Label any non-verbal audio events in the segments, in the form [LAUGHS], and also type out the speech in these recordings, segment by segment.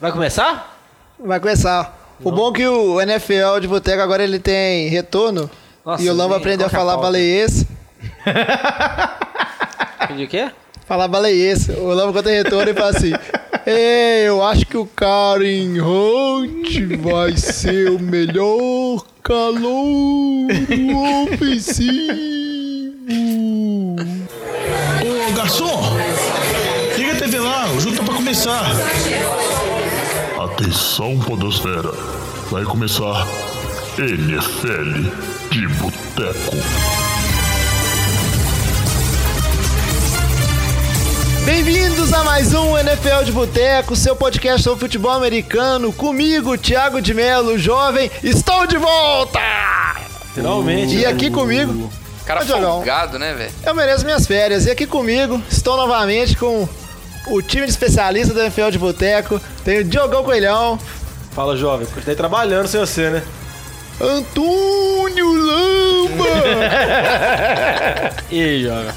Vai começar? Vai começar. O bom é que o NFL de boteco agora ele tem retorno. Nossa, e o Lamba aprendeu a é falar baleiês. Entendi o quê? Falar baleiês. O Lamba quando tem retorno ele fala assim: Ei, [LAUGHS] eu acho que o Karen Hunt vai ser o melhor calor ofensivo. Ô garçom, liga a TV lá, o jogo tá pra começar. Atenção, Podosfera. Vai começar NFL de Boteco. Bem-vindos a mais um NFL de Boteco, seu podcast sobre futebol americano. Comigo, Thiago de Melo, jovem, estou de volta! Finalmente. E aqui comigo, Cara folgado, né, velho? eu mereço minhas férias. E aqui comigo, estou novamente com o time de especialista do NFL de Boteco. Tem o Diogão Coelhão, Fala, jovem. Continuei trabalhando sem você, né? Antônio Lamba, E aí, joga?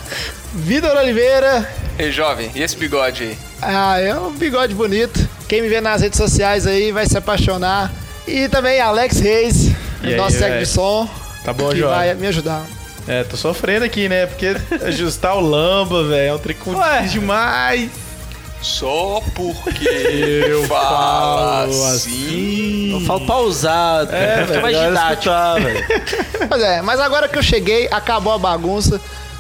Vitor Oliveira. Ei, jovem, e esse bigode aí? Ah, é um bigode bonito. Quem me vê nas redes sociais aí vai se apaixonar. E também Alex Reis, E aí, nosso técnico velho? de som. Tá bom, que João? vai me ajudar. É, tô sofrendo aqui, né? Porque [LAUGHS] ajustar o lamba, velho, é um difícil demais. Só porque Eu fala falo assim. Eu falo pausado, É, fica velho, mais didático. escutar. Pois [LAUGHS] é, mas agora que eu cheguei, acabou a bagunça.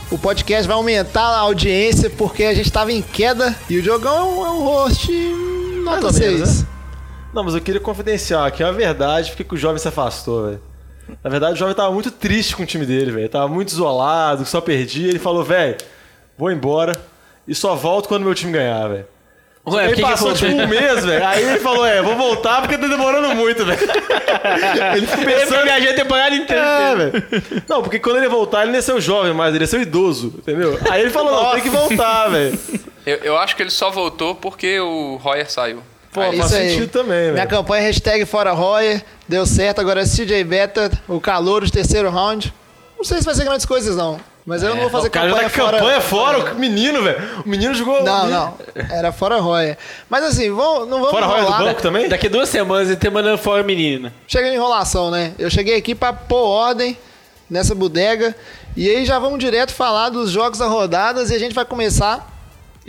O podcast vai aumentar a audiência porque a gente tava em queda e o Diogão é um, é um host nota ou menos, 6. Não, mas eu queria confidenciar aqui a verdade, porque que o jovem se afastou, velho. Na verdade, o jovem tava muito triste com o time dele, velho. Tava muito isolado, só perdia. Ele falou, velho, vou embora e só volto quando meu time ganhar, velho. Ué, ele que que passou voltou? tipo um mês, velho. Aí ele falou, é, vou voltar porque tá demorando muito, velho. [LAUGHS] Ele ficou pensando... viajei a temporada inteira. É, velho. Não, porque quando ele voltar, ele não ia ser o jovem mais, ele ia ser o idoso, entendeu? Aí ele falou, não, tem que voltar, velho. Eu, eu acho que ele só voltou porque o Royer saiu. Pô, Aí- faz Isso aí. sentido também, Minha velho. campanha hashtag fora Royer, deu certo, agora é CJ Beta, o calor de terceiro round. Não sei se vai ser grandes coisas não, mas eu não vou fazer O cara campanha fora... campanha fora, o menino, velho. O menino jogou. Não, não, era fora Royer. Mas assim, vamos, não vamos Fora Royer do banco também? Daqui duas semanas ele tá mandando fora menina. Chega de enrolação, né? Eu cheguei aqui pra pôr ordem nessa bodega. E aí já vamos direto falar dos jogos da rodadas e a gente vai começar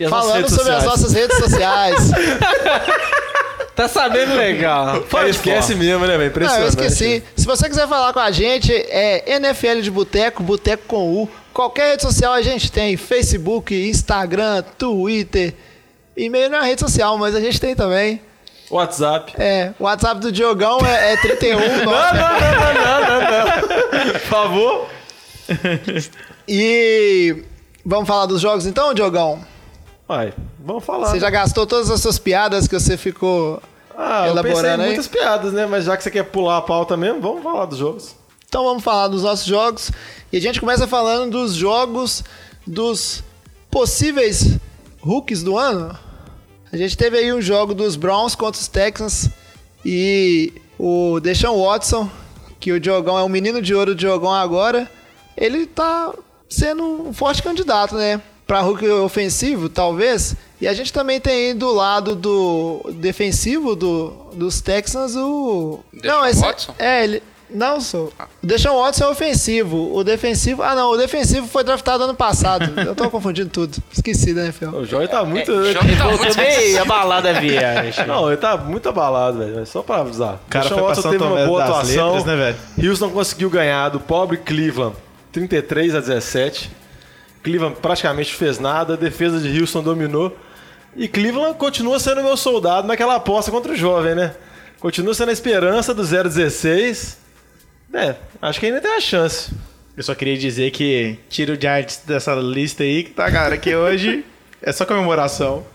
as falando sobre as sociais? nossas redes sociais. [LAUGHS] Tá sabendo legal. Cara, esquece mesmo, né, velho? Não, Impressionante. eu esqueci. Se você quiser falar com a gente, é NFL de Boteco, Boteco com U. Qualquer rede social a gente tem. Facebook, Instagram, Twitter. E-mail não é rede social, mas a gente tem também. WhatsApp. É, o WhatsApp do Diogão é, é 31. [LAUGHS] Não, não, não, não, não, não, não. Por favor. [LAUGHS] E vamos falar dos jogos então, Diogão? Vai, vamos falar. Você já gastou todas as suas piadas que você ficou Ah, eu pensei em elaborando aí? muitas piadas, né? Mas já que você quer pular a pauta mesmo, vamos falar dos jogos. Então vamos falar dos nossos jogos. E a gente começa falando dos jogos dos possíveis rookies do ano. A gente teve aí um jogo dos Browns contra os Texans e o Deshaun Watson, que o Diogão é o menino de ouro do Diogão agora, ele tá sendo um forte candidato, né? Pra rookie ofensivo, talvez. E a gente também tem aí do lado do defensivo do, dos Texans o. Deshaun Watson? É, ele. Não, sou. O Deshaun Watson é ofensivo. O defensivo. Ah, não. O defensivo foi draftado ano passado. Eu tô confundindo tudo. Esqueci da NFL. O Jorge tá muito. O jovem tá muito bem abalado a viagem. [LAUGHS] Não, ele tá muito abalado, velho. Só pra avisar. O cara Deshaun foi pra Watson teve uma boa atuação. Letras, né, velho? Houston conseguiu ganhar do pobre Cleveland 33 a 17. Cleveland praticamente fez nada, a defesa de Houston dominou. E Cleveland continua sendo meu soldado naquela aposta contra o jovem, né? Continua sendo a esperança do 0-16. É, acho que ainda tem a chance. Eu só queria dizer que tira o Giants dessa lista aí, que tá, cara, que hoje [LAUGHS] é só comemoração.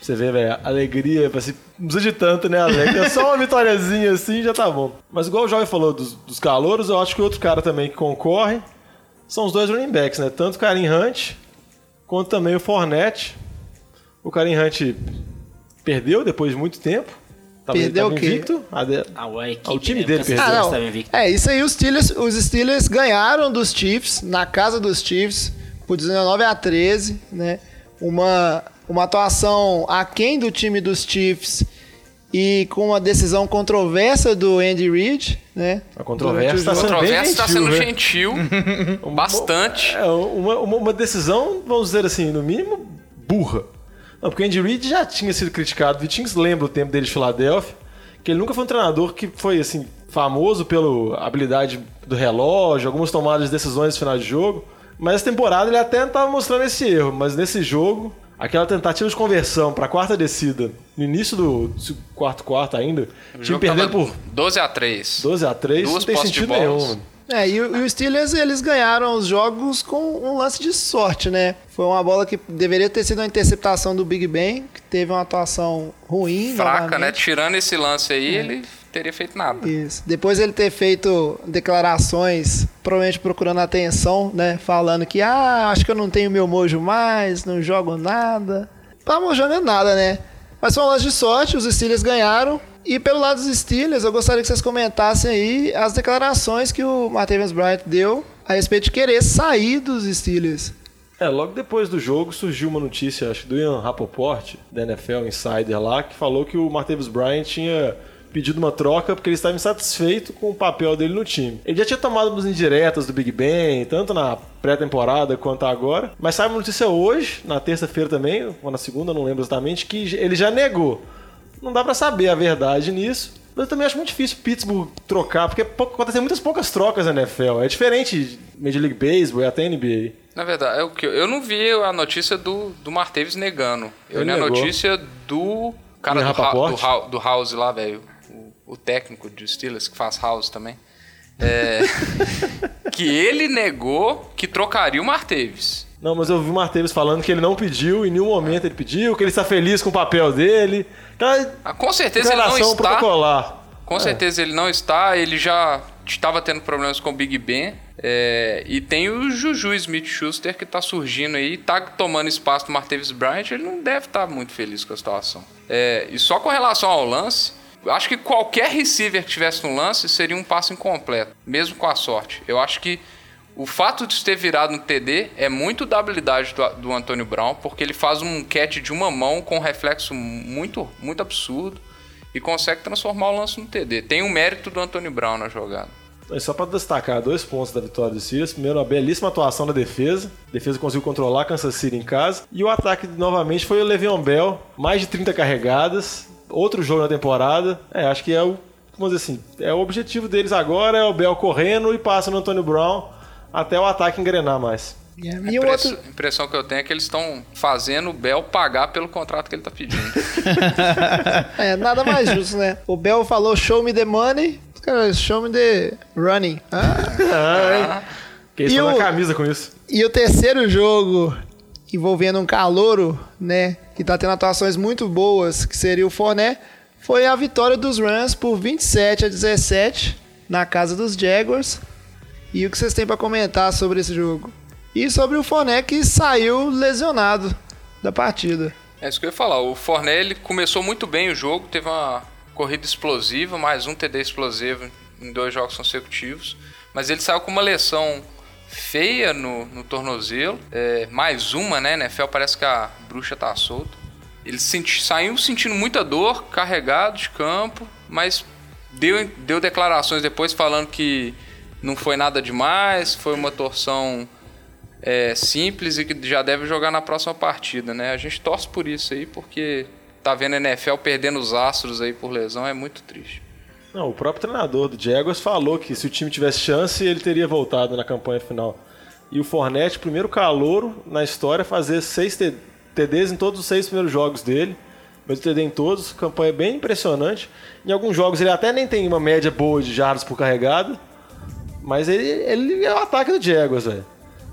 Você vê, velho, alegria, assim, não precisa de tanto, né, Alex? É só uma vitóriazinha assim já tá bom. Mas igual o Jovem falou dos, dos calouros, eu acho que outro cara também que concorre são os dois running backs, né? Tanto o Karim Hunt quanto também o Fournette. O Karim Hunt perdeu depois de muito tempo. Tava, Perdeu tava o quê? invicto. A de- Ah, a equipe, Ah, o time né? dele Porque perdeu. Ah. É, isso aí os Steelers, os Steelers ganharam dos Chiefs, na casa dos Chiefs, por 19 a 13, né? Uma, uma atuação aquém do time dos Chiefs e com uma decisão controversa do Andy Reid, né? A controvérsia o tá sendo está gentil, sendo né? gentil. [LAUGHS] bastante. É, uma, uma, uma decisão, vamos dizer assim, no mínimo, burra. Não, porque o Andy Reid já tinha sido criticado. O Vitinhos lembra o tempo dele de Filadélfia, que ele nunca foi um treinador que foi, assim, famoso pela habilidade do relógio, algumas tomadas de decisões no final de jogo. Mas essa temporada ele até estava mostrando esse erro, mas nesse jogo, aquela tentativa de conversão para a quarta descida, no início do, quarto quarto ainda, O time perdendo por 12 a 3 12 a 3 Duas não tem sentido nenhum. É, e, o- os Steelers, eles ganharam os jogos com um lance de sorte, né? Foi uma bola que deveria ter sido uma interceptação do Big Ben, que teve uma atuação ruim. Fraca, né? novamente. Tirando esse lance aí, ele teria feito nada. Isso. Depois ele ter feito declarações, provavelmente procurando atenção, né? Falando que, ah, acho que eu não tenho meu mojo mais, não jogo nada. Tá mojando nada, né? Mas foi um lance de sorte, os Steelers ganharam. E pelo lado dos Steelers, eu gostaria que vocês comentassem aí as declarações que o Martavis Bryant deu a respeito de querer sair dos Steelers. É, logo depois do jogo surgiu uma notícia, acho que do Ian Rapoport, da NFL Insider lá, que falou que o Martavis Bryant tinha pedido uma troca porque ele estava insatisfeito com o papel dele no time. Ele já tinha tomado umas indiretas do Big Ben, tanto na pré-temporada quanto agora, mas saiu uma notícia hoje, na terça-feira também, ou na segunda, não lembro exatamente, que ele já negou. Não dá pra saber a verdade nisso. Mas eu também acho muito difícil Pittsburgh trocar, porque acontecem muitas poucas trocas na NFL. É diferente Major League Baseball e até NBA. Na verdade, é o que eu- não vi a notícia do, do Marteves negando. Eu Ele li a notícia do cara do, do, do House lá, velho. O, o técnico de Steelers que faz House também. É, [LAUGHS] que ele negou que trocaria o Marteves. Não, mas eu vi o Marteves falando que ele não pediu, em nenhum momento ele pediu, que ele está feliz com o papel dele. Aquela Ah, com certeza ele não está. protocolar. Com certeza ele não está. Ele já estava tendo problemas com o Big Ben. é, e tem o Juju Smith-Schuster que está surgindo aí, está tomando espaço do Martavis Bryant. Ele não deve estar muito feliz com a situação. É, e só com relação ao lance, acho que qualquer receiver que tivesse no lance seria um passo incompleto, mesmo com a sorte. Eu acho que o fato de ter virado um TD é muito da habilidade do, do Antônio Brown, porque ele faz um catch de uma mão com um reflexo muito, muito absurdo e consegue transformar o lance no TD. Tem um mérito do Antônio Brown na jogada. Só para destacar dois pontos da vitória do Steelers. Primeiro, uma belíssima atuação na defesa. A defesa conseguiu controlar Kansas City em casa. E o ataque, novamente, foi o Le'Veon Bell. Mais de 30 carregadas. Outro jogo na temporada. É, acho que é o, vamos dizer assim, é o objetivo deles agora, é o Bell correndo e passa no Antônio Brown até o ataque engrenar mais. E A o impress- outro, impressão que eu tenho é que eles estão fazendo o Bell pagar pelo contrato que ele está pedindo. [LAUGHS] é nada mais justo, né? O Bell falou show me the money, os caras show me the running. Ah. [LAUGHS] Que eles E estão na o- camisa com isso. E o terceiro jogo envolvendo um calouro, né, que tá tendo atuações muito boas, que seria o Forné, foi a vitória dos Rams por 27 a 17 na casa dos Jaguars. E o que vocês têm pra comentar sobre esse jogo? E sobre o Forné que saiu lesionado da partida. É isso que eu ia falar. O Forné ele começou muito bem o jogo, teve uma corrida explosiva, mais um TD explosivo em dois jogos consecutivos. Mas ele saiu com uma lesão feia no, no tornozelo. É, mais uma, né? NFL parece que a bruxa tá solta. Ele senti- saiu sentindo muita dor, carregado de campo, mas deu, deu declarações depois falando que não foi nada demais, foi uma torção é, simples e que já deve jogar na próxima partida, né? A gente torce por isso aí, porque tá vendo a NFL perdendo os astros aí por lesão, é muito triste. Não, o próprio treinador do Jaguars falou que se o time tivesse chance, ele teria voltado na campanha final. E o Fornette, primeiro calouro na história, fazer seis TDs em todos os seis primeiros jogos dele. Mesmo TD em todos, campanha bem impressionante. Em alguns jogos ele até nem tem uma média boa de jardas por carregada, mas ele, ele é o ataque do Jaguars, velho.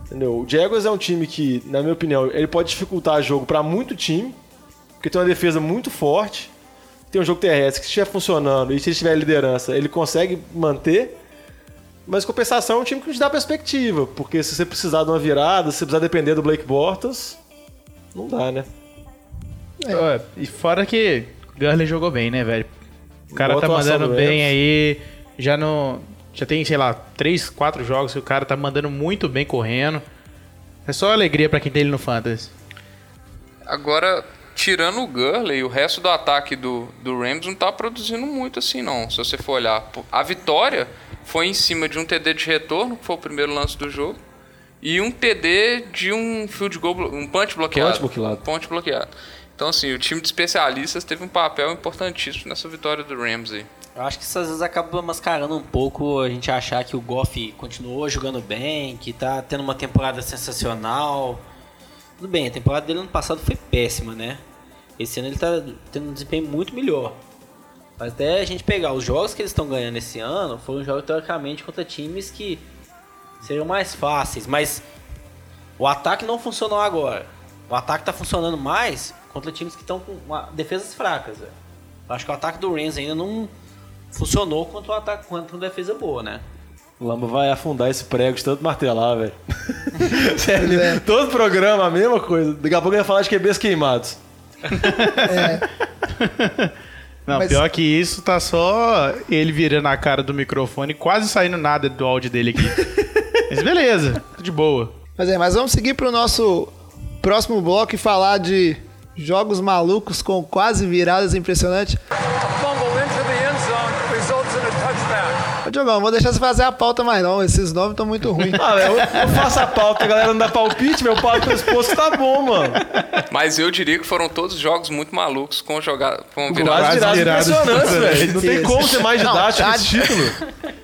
Entendeu? O Jaguars é um time que, na minha opinião, ele pode dificultar jogo para muito time, porque tem uma defesa muito forte tem um jogo terrestre que se estiver funcionando e se ele tiver liderança, ele consegue manter. Mas compensação é um time que não te dá perspectiva, porque se você precisar de uma virada, se você precisar depender do Blake Bortles, não dá, né? Ó, E fora que Gurley jogou bem, né, velho? O cara Boa tá mandando do bem aí. Já não. Já tem, sei lá, três, quatro jogos que o cara tá mandando muito bem correndo. É só alegria pra quem tem ele no Fantasy. Agora, tirando o Gurley, o resto do ataque do, do Rams não tá produzindo muito assim, não. Se você for olhar. A vitória foi em cima de um TD de retorno, que foi o primeiro lance do jogo, e um TD de um field goal, um punch bloqueado. Punch bloqueado. Punch bloqueado. Então, assim, o time de especialistas teve um papel importantíssimo nessa vitória do Rams aí. Eu acho que isso às vezes acaba mascarando um pouco a gente achar que o Goff continuou jogando bem, que tá tendo uma temporada sensacional. Tudo bem, a temporada dele ano passado foi péssima, né? Esse ano ele tá tendo um desempenho muito melhor. Mas até a gente pegar os jogos que eles estão ganhando esse ano, foram jogos teoricamente contra times que seriam mais fáceis, mas o ataque não funcionou agora. O ataque tá funcionando mais contra times que estão com defesas fracas. Eu acho que o ataque do Rams ainda não funcionou contra o ataque contra uma defesa boa, né? O Lamba vai afundar esse prego de tanto martelar, velho. [LAUGHS] Sério, todo programa a mesma coisa. Daqui a pouco ele vai falar de QBs queimados. [LAUGHS] Não, Mas- pior que isso, tá só ele virando a cara do microfone, quase saindo nada do áudio dele aqui. [LAUGHS] Mas beleza, de boa. Mas é, mas vamos seguir pro nosso próximo bloco e falar de jogos malucos com quase viradas impressionantes. fumble Ô, Diogão, não vou deixar você fazer a pauta mais não, esses nomes estão muito ruins. Ah, eu, eu faço a pauta, a galera não dá palpite, meu pau pro pescoço tá bom, mano. Mas eu diria que foram todos jogos muito malucos com jogar com viradas. Viradas viradas impressionantes, velho. Não tem como ser mais Não, didático tá- esse título.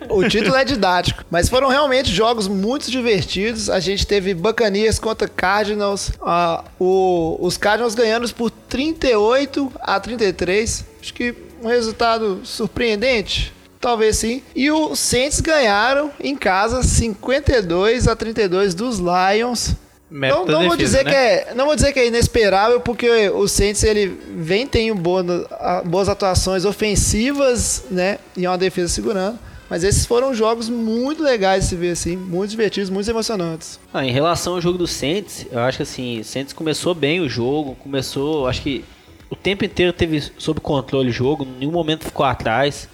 O título é didático, mas foram realmente jogos muito divertidos. A gente teve Buccaneers contra Cardinals, ah, o- os Cardinals ganhando por 38 a 33. Acho que um resultado surpreendente. Talvez sim. E os Saints ganharam em casa 52 a 32 dos Lions. Não, não vou defesa, dizer né? que é, não vou dizer que é inesperável, porque o Saints ele vem tendo boa- a- boas atuações ofensivas, né, e uma defesa segurando. Mas esses foram jogos muito legais de se ver assim, muito divertidos, muito emocionantes. Ah, em relação ao jogo do Saints, eu acho que assim, o Saints começou bem o jogo, começou, acho que o tempo inteiro teve sob controle o jogo, em nenhum momento ficou atrás.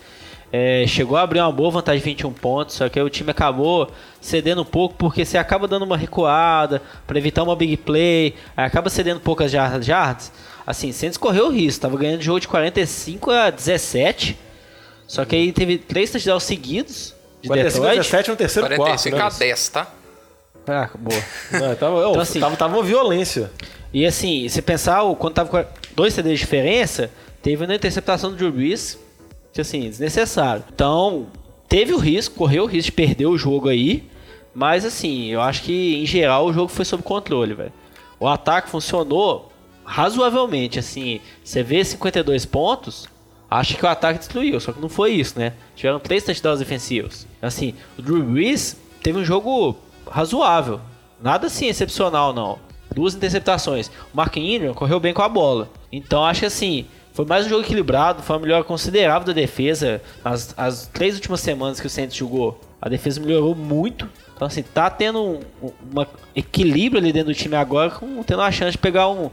É, chegou a abrir uma boa vantagem de 21 pontos, só que aí o time acabou cedendo um pouco porque você acaba dando uma recuada para evitar uma big play, aí acaba cedendo poucas jardas. jardas. Assim, Saints correu o risco, estava ganhando o jogo de 45 a 17, só que aí teve três touchdowns seguidos de 45 a Detroit. 17 no terceiro quarto, 45 né? a 10, tá? Ah, boa. Não, tava, Então, assim- tava, tava uma violência. E assim, se pensar, o- quando tava com dois CDs de diferença, teve uma interceptação do Drew Brees, assim, desnecessário. Então, teve o risco, correu o risco de perder o jogo aí, mas assim, eu acho que em geral o jogo foi sob controle, velho. O ataque funcionou razoavelmente, assim, você vê 52 pontos, acho que o ataque destruiu, só que não foi isso, né? Tiveram três touchdowns defensivos. Assim, o Drew Brees teve um jogo razoável, nada assim excepcional não. Duas interceptações. O Mark Ingram correu bem com a bola. Então acho que assim, foi mais um jogo equilibrado, foi uma melhora considerável da defesa. As, as três últimas semanas que o Saints jogou, a defesa melhorou muito. Então assim, tá tendo um, um equilíbrio ali dentro do time agora, com, tendo a chance de pegar um...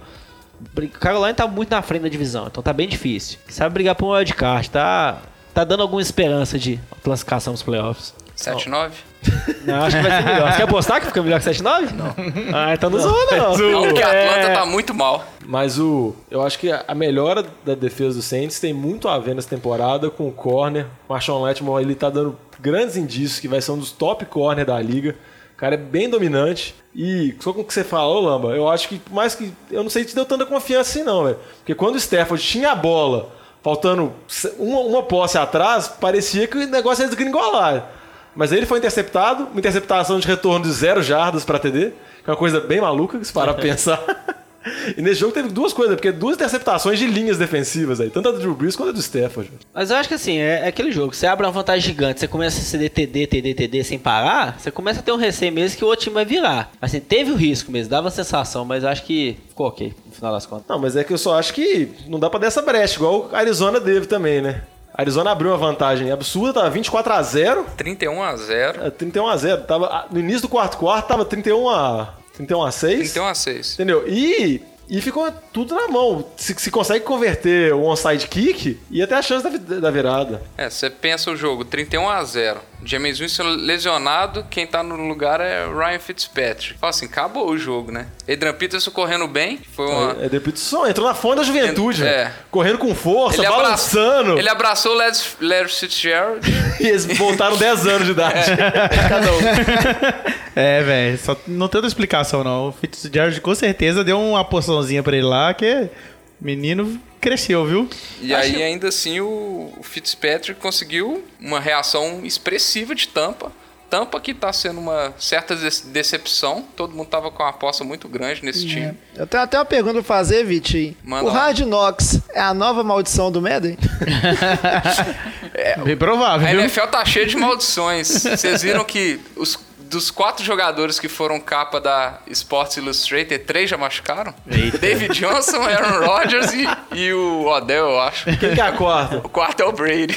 Carolina tá muito na frente da divisão, então tá bem difícil. Sabe brigar por um wildcard, tá, tá dando alguma esperança de classificação nos playoffs. 7-9? Não, acho que vai ser melhor. Você quer apostar que fica melhor que 7-9? Não. Ah, então não zoa, não. Não, porque a É. Atlanta tá muito mal. Mas o, eu acho que a melhora da defesa do Saints tem muito a ver nessa temporada com o corner. O Marshawn Lattimore ele tá dando grandes indícios que vai ser um dos top corner da liga. O cara é bem dominante. E só com o que você falou, Lamba, eu acho que mais que. Eu não sei se te deu tanta confiança assim, não, velho. Porque quando o Stafford tinha a bola, faltando uma, uma posse atrás, parecia que o negócio ia desgringolar. Mas aí ele foi interceptado, uma interceptação de retorno de zero jardas para TD, que é uma coisa bem maluca, se parar pra [LAUGHS] pensar. E nesse jogo teve duas coisas, porque duas interceptações de linhas defensivas aí, tanto a do Drew Brees quanto a do Stafford. Mas eu acho que assim, é, é aquele jogo. Você abre uma vantagem gigante, você começa a ceder TD, TD, TD sem parar, você começa a ter um receio mesmo que o outro time vai virar. Assim, teve o risco mesmo, dava a sensação, mas acho que ficou ok, no final das contas. Não, mas é que eu só acho que não dá pra dar essa brecha, igual a Arizona teve também, né? A Arizona abriu uma vantagem absurda, tava 24 a 0 31 a 0. é, 31 a 0 tava, No início do quarto quarto tava 31 a, 31 a 6. 31 a 6. Entendeu? E, e ficou tudo na mão. Se, se consegue converter o onside kick, ia ter a chance da, da virada. É, você pensa o jogo 31 a 0. James Winston lesionado, quem tá no lugar é Ryan Fitzpatrick. Fala assim, acabou o jogo, né? Adrian Peterson correndo bem, foi uma... É, de Peterson entrou na fonte da juventude, É. velho. Correndo com força, abra- balançando. ele abraçou o Larry, Fitzgerald. [LAUGHS] E eles voltaram 10 anos de idade. Cada um. [LAUGHS] É, velho, só não tem outra explicação, não. O Fitzgerald com certeza deu uma porçãozinha pra ele lá, que menino cresceu, viu? E aí, ainda assim, o Fitzpatrick conseguiu uma reação expressiva de Tampa. Tampa que tá sendo uma certa decepção. Todo mundo tava com uma aposta muito grande nesse time. Eu tenho até uma pergunta pra fazer, Vitinho. Manda O lá. Hard Knocks é a nova maldição do Madden? [LAUGHS] Bem provável, A viu? NFL tá cheia de maldições. Vocês viram que os, dos quatro jogadores que foram capa da Sports Illustrated, três já machucaram? David Johnson, Aaron Rodgers e, e o Odell, eu acho. Quem que é a quarta? O quarto é o Brady.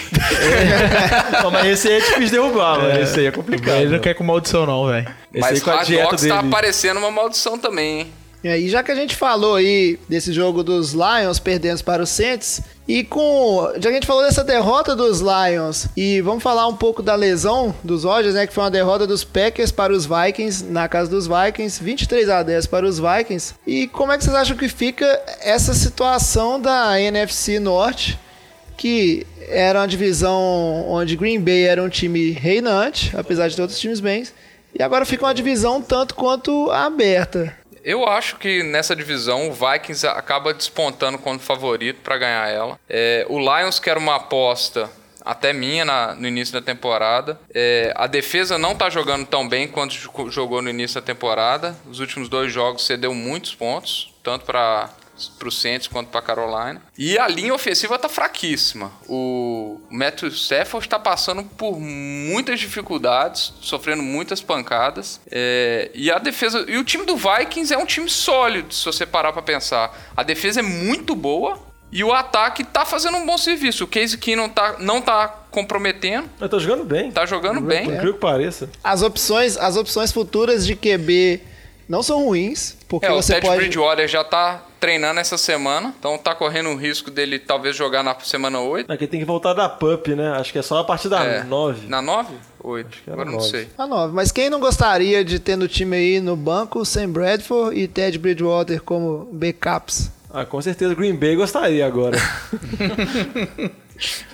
[LAUGHS] Não, mas esse aí é difícil de derrubar, mano. Esse aí é complicado. Ele não quer com maldição, não, velho. Esse Mas aí com a dieta Knocks dele. tá aparecendo uma maldição também, hein? E aí, já que a gente falou aí desse jogo dos Lions perdendo para os Saints, e com. Já que a gente falou dessa derrota dos Lions, e vamos falar um pouco da lesão dos Rodgers, né? Que foi uma derrota dos Packers para os Vikings, na casa dos Vikings, 23 a 10 para os Vikings. E como é que vocês acham que fica essa situação da NFC Norte? que era uma divisão onde Green Bay era um time reinante, apesar de todos os times bens, e agora fica uma divisão tanto quanto aberta. Eu acho que nessa divisão o Vikings acaba despontando como favorito para ganhar ela. É, o Lions, que era uma aposta até minha na- no início da temporada. É, a defesa não tá jogando tão bem quanto jo- jogou no início da temporada. Os últimos dois jogos cedeu muitos pontos, tanto para pro Saints quanto para Carolina. E a linha ofensiva tá fraquíssima. O Matthew Stafford está passando por muitas dificuldades, sofrendo muitas pancadas. É, e a defesa e o time do Vikings é um time sólido, se você parar para pensar. A defesa é muito boa e o ataque tá fazendo um bom serviço. O Case Keenum tá, não tá comprometendo, Eu tô jogando bem. tá jogando Por bem. incrível que pareça. As opções, as opções futuras de QB não são ruins, porque É, o você Ted pode Bridgewater já tá treinando essa semana, então tá correndo o risco dele talvez jogar na semana 8. Aqui tem que voltar da PUP, né? Acho que é só a partir da É. 9. Na 9? 8. era Agora não nove. sei. a nove. Mas quem não gostaria de ter no time aí no banco Sam Bradford e Ted Bridgewater como backups? Ah, com certeza Green Bay gostaria agora. [LAUGHS]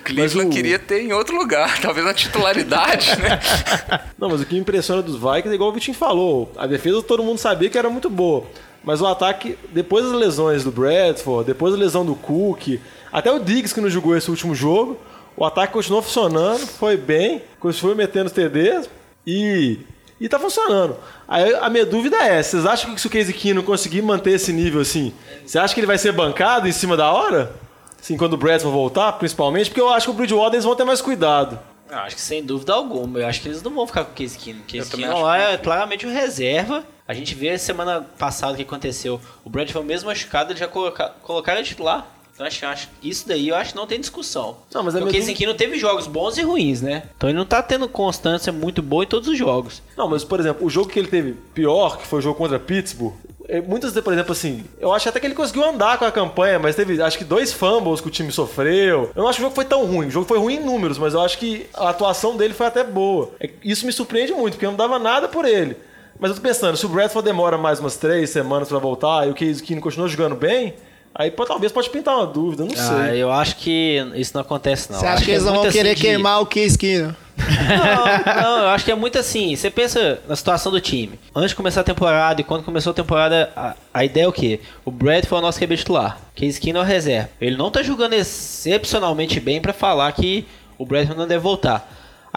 Cleveland o- queria ter em outro lugar, [LAUGHS] talvez na titularidade, né? [LAUGHS] Não, mas o que me impressiona dos Vikings é igual o Vitinho falou. A defesa todo mundo sabia que era muito boa. Mas o ataque, depois das lesões do Bradford, depois da lesão do Cook, até o Diggs que não jogou esse último jogo, o ataque continuou funcionando, foi bem, foi metendo os TDs e, e tá funcionando. Aí a minha dúvida é, vocês acham que se o Casey Keenum conseguir manter esse nível assim, você acha que ele vai ser bancado em cima da hora? Assim, quando o Bradford voltar, principalmente, porque eu acho que o Bridgewater eles vão ter mais cuidado. Eu acho que sem dúvida alguma. Eu acho que eles não vão ficar com o Case Keenum. Case acho lá é claramente o reserva. A gente vê semana passada o que aconteceu. O Bradford mesmo machucado, ele já coloca, colocaram ele titular. Então acho, acho isso daí eu acho que não tem discussão. Não, mas a Porque o minha Case dúvida- Keenum teve jogos bons e ruins, né? Então ele não tá tendo constância muito boa em todos os jogos. Não, mas por exemplo, o jogo que ele teve pior, que foi o jogo contra Pittsburgh, é, muitas vezes, por exemplo, assim, eu acho até que ele conseguiu andar com a campanha, mas teve acho que dois fumbles que o time sofreu. Eu não acho que o jogo foi tão ruim. O jogo foi ruim em números, mas eu acho que a atuação dele foi até boa. É, Isso me surpreende muito, porque eu não dava nada por ele. Mas eu tô pensando, se o Bradford demora mais umas três semanas pra voltar e o Case Keenum continua jogando bem, aí pô, talvez pode pintar uma dúvida, não Ah, sei. eu acho que isso não acontece, não. Você Acho acha que é eles não vão muito querer assim de- queimar o Case Keenum? Não, não, eu acho que é muito assim. Você pensa na situação do time. Antes de começar a temporada e quando começou a temporada, a, a ideia é o quê? O Brad foi o nosso QB titular. Case Keenum é o reserva. Ele não tá jogando excepcionalmente bem pra falar que o Bradford não deve voltar.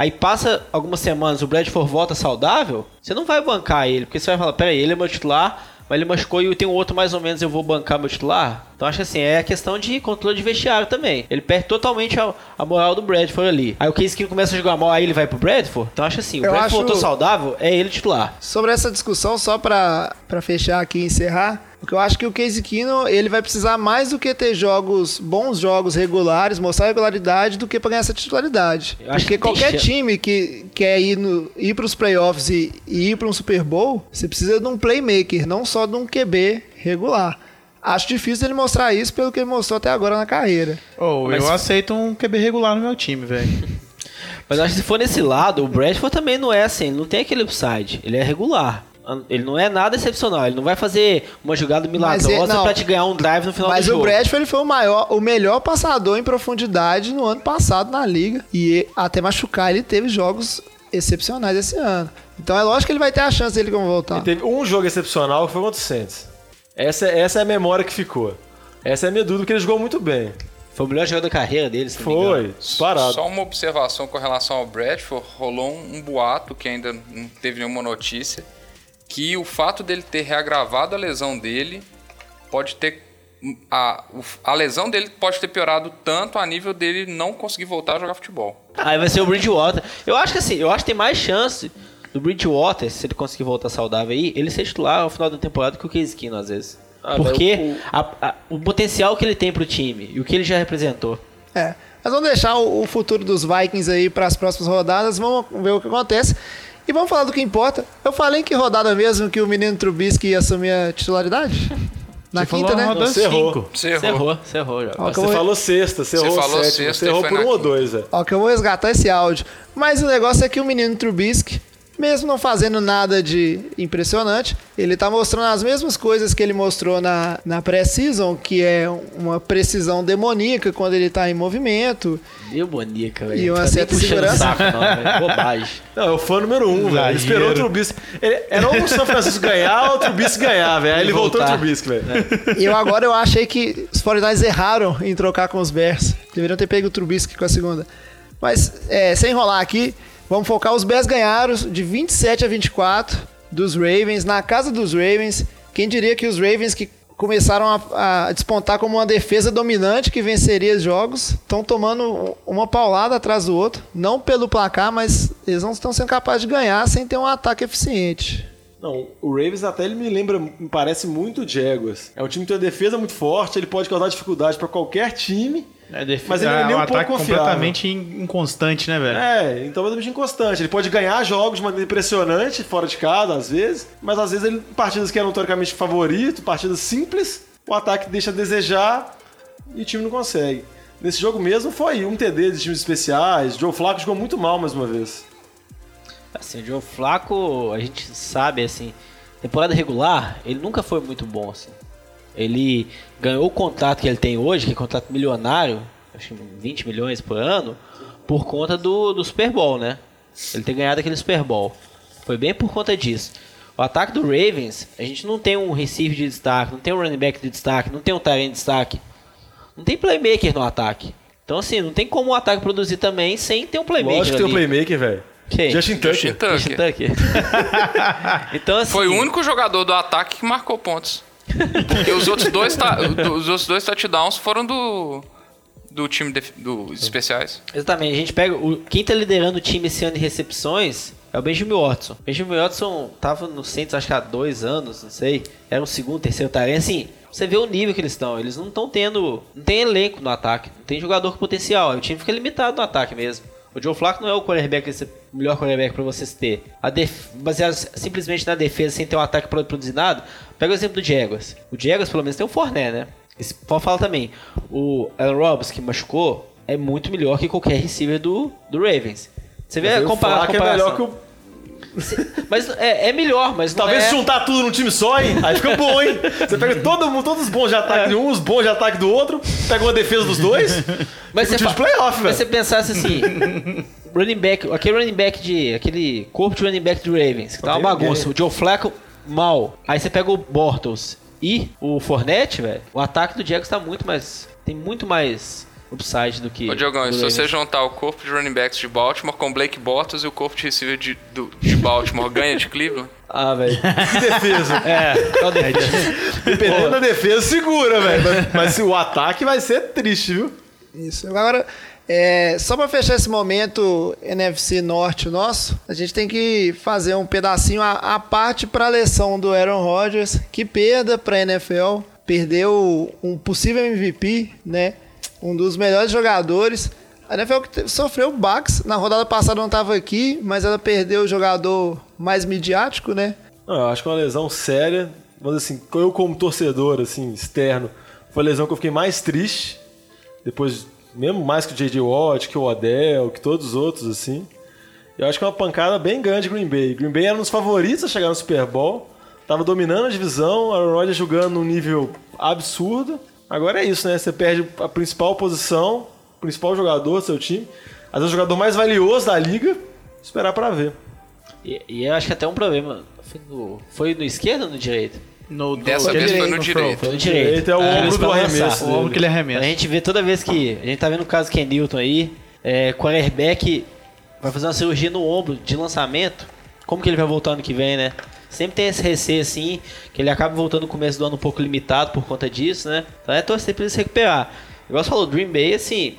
Aí passa algumas semanas, o Bradford volta saudável, você não vai bancar ele, porque você vai falar, peraí, ele é meu titular, mas ele machucou e tem um outro mais ou menos, eu vou bancar meu titular? Então acho assim, é a questão de controle de vestiário também. Ele perde totalmente a, a moral do Bradford ali. Aí o Case Keenum começa a jogar mal, aí ele vai pro Bradford? Então acho assim, o Eu Bradford acho- voltou saudável, é ele titular. Sobre essa discussão, só pra, pra fechar aqui e encerrar, porque eu acho que o Case Keenum, ele vai precisar mais do que ter jogos, bons jogos regulares, mostrar regularidade, do que pra ganhar essa titularidade. Eu Porque qualquer chance. time que quer ir, no, ir pros playoffs e, e ir pra um Super Bowl, você precisa de um playmaker, não só de um QB regular. Acho difícil ele mostrar isso pelo que ele mostrou até agora na carreira. Oh, Mas- Eu aceito um QB regular no meu time, velho. [LAUGHS] Mas acho que se for nesse lado, o Bradford também não é assim, ele não tem aquele upside, ele é regular. Ele não é nada excepcional, ele não vai fazer uma jogada Mas milagrosa pra te ganhar um drive no final Mas do o jogo. Bradford ele foi o maior, o melhor passador em profundidade no ano passado na liga. E até machucar, ele teve jogos excepcionais esse ano. Então é lógico que ele vai ter a chance dele como voltar. Ele teve um jogo excepcional que foi contra o Saints. Essa, essa é a memória que ficou. Essa é a minha dúvida, porque ele jogou muito bem. Foi o melhor jogador da carreira dele, se. Foi, parado. Só uma observação com relação ao Bradford, rolou um, um boato que ainda não teve nenhuma notícia, que o fato dele ter reagravado a lesão dele pode ter a, a lesão dele pode ter piorado tanto a nível dele não conseguir voltar a jogar futebol. Aí vai ser o Bridgewater. Eu acho que assim, eu acho que tem mais chance do Bridgewater, se ele conseguir voltar saudável aí, ele ser titular ao final da temporada que o Case Keenum, às vezes. Ah, Porque o- a- a- o potencial que ele tem pro time e o que ele já representou. É. Mas vamos deixar o, o futuro dos Vikings aí para as próximas rodadas. Vamos ver o que acontece. E vamos falar do que importa. Eu falei em que rodada mesmo que o menino Trubisky ia assumir a titularidade? [LAUGHS] Na Você falou quinta, né? rodada Você errou. 5. Você Você errou. você errou já. Ó, Você vou- falou sexta, você, Você errou falou sétima, sexta você errou por um ou dois, velho. Ó, que eu vou resgatar esse áudio. Mas o negócio é que o menino Trubisky, mesmo não fazendo nada de impressionante, ele tá mostrando as mesmas coisas que ele mostrou na, na pré-season, que é uma precisão demoníaca quando ele tá em movimento. Deu bonica, velho. E uma Tá certa segurança. saco, não. Bobagem. [LAUGHS] Não, é o fã número um, velho. Ele esperou o Trubisky. Ele- Era ou o São Francisco ganhar ou o Trubisky ganhar, velho. Aí ele E voltou o voltar. Trubisky, velho. E eu agora eu achei que os 49ers erraram em trocar com os Bears. Deveriam ter pego o Trubisky com a segunda. Mas, é, sem enrolar aqui, vamos focar. Os Bears ganharam de 27 a 24 dos Ravens, na casa dos Ravens. Quem diria que os Ravens que começaram a, a despontar como uma defesa dominante que venceria os jogos, estão tomando uma paulada atrás do outro. Não pelo placar, mas eles não estão sendo capazes de ganhar sem ter um ataque eficiente. Não, o Ravens até ele me lembra, me parece muito o Jaguars. É um time que tem uma defesa muito forte, ele pode causar dificuldade pra qualquer time. É, def... Mas ele não é nem um pouco ataque confiável. completamente in- inconstante, né, velho? É, então é um inconstante. Ele pode ganhar jogos de maneira impressionante, fora de casa, às vezes, mas às vezes ele, partidas que eram teoricamente favorito, partidas simples, o ataque deixa a desejar e o time não consegue. Nesse jogo mesmo foi um TD de times especiais, Joe Flacco jogou muito mal mais uma vez. Assim, o Joe Flaco, a gente sabe, assim, temporada regular, ele nunca foi muito bom, assim. Ele ganhou o contrato que ele tem hoje, que é um contrato milionário, acho que 20 milhões por ano, por conta do, do Super Bowl, né? Ele ter ganhado aquele Super Bowl. Foi bem por conta disso. O ataque do Ravens, a gente não tem um receiver de destaque, não tem um running back de destaque, não tem um tight end de destaque. Não tem playmaker no ataque. Então, assim, não tem como o ataque produzir também sem ter um playmaker Lógico que tem ali. playmaker, velho. Quem? Justin Tucker. Justin Tucker. Christian Tucker. [LAUGHS] então, assim, Foi o único jogador do ataque que marcou pontos. Porque os outros dois, ta- os outros dois touchdowns foram do, do time def- do especiais. Exatamente, a gente pega. O, quem tá liderando o time esse ano em recepções é o Benjamin Watson. Benjamin Watson tava no Saints acho que há dois anos, não sei. Era o segundo, terceiro tarefa. Assim, você vê o nível que eles estão. Eles não estão tendo. Não tem elenco no ataque. Não tem jogador com potencial. O time fica limitado no ataque mesmo. O Joe Flacco não é o quarterback, esse- o melhor quarterback pra vocês ter. A def, baseado simplesmente na defesa, sem ter um ataque nada. Pega o exemplo do Jaguars. O Jaguars, pelo menos, tem o Forné, né? Esse, pode falar também. O Aaron Robbins, que machucou, é muito melhor que qualquer receiver do, do Ravens. Você vê a aí o Flacco é comparação. melhor que o Mas é, é melhor, mas não Talvez é... se juntar tudo num time só, hein? Aí fica bom, hein? Você pega todo mundo, todos os bons de ataque É. de um, os bons de ataque do outro, pega uma defesa dos dois. Mas fica um você, fa- playoff, mas você velho. pensasse assim, running back, aquele running back de, aquele corpo de running back do Ravens, que tá uma tem ninguém. bagunça, o Joe Flacco mal, aí você pega o Bortles e o Fournette, velho, o ataque do Jaguars tá muito mais, tem muito mais upside do que Ô, Diogão, e se você juntar o corpo de running backs de Baltimore com Blake Bortles e o corpo de receiver de, do- de Baltimore, [LAUGHS] ganha de Cleveland? Ah, velho. [LAUGHS] Que defesa. É, qual defesa? [LAUGHS] Dependendo da defesa, segura, velho. Mas, mas se o ataque vai ser triste, viu? Isso. Agora, é, só para fechar esse momento NFC Norte nosso, a gente tem que fazer um pedacinho à, à parte para a lição do Aaron Rodgers. Que perda para a NFL. Perdeu um possível MVP, né? Um dos melhores jogadores. A NFL que sofreu baques. Na rodada passada não estava aqui, mas ela perdeu o jogador mais midiático, né? Eu acho que é uma lesão séria. Mas assim, eu como torcedor, assim, externo, foi a lesão que eu fiquei mais triste. Depois Mesmo mais que o J.J. Watt, que o Odell, que todos os outros, assim. Eu acho que é uma pancada bem grande Green Bay. Green Bay era um dos favoritos a chegar no Super Bowl. Tava dominando a divisão, Aaron Rodgers jogando num nível absurdo. Agora é isso, né? Você perde a principal posição, o principal jogador do seu time. Às vezes o jogador mais valioso da liga. Esperar pra ver. E, e eu acho que até um problema. Foi no, foi no esquerdo ou no direito? No, Dessa do- vez foi no no direito. Foi no direito. Direito é o ombro do arremesso. O ombro que ele A arremessa. gente vê toda vez que. A gente tá vendo o caso Ken Newton aí. É, quarterback vai fazer uma cirurgia no ombro de lançamento. Como que ele vai voltar ano que vem, né? Sempre tem esse receio assim, que ele acaba voltando no começo do ano um pouco limitado por conta disso, né? Então é torcer pra ele se recuperar. Igual você falou, Dream Bay, assim,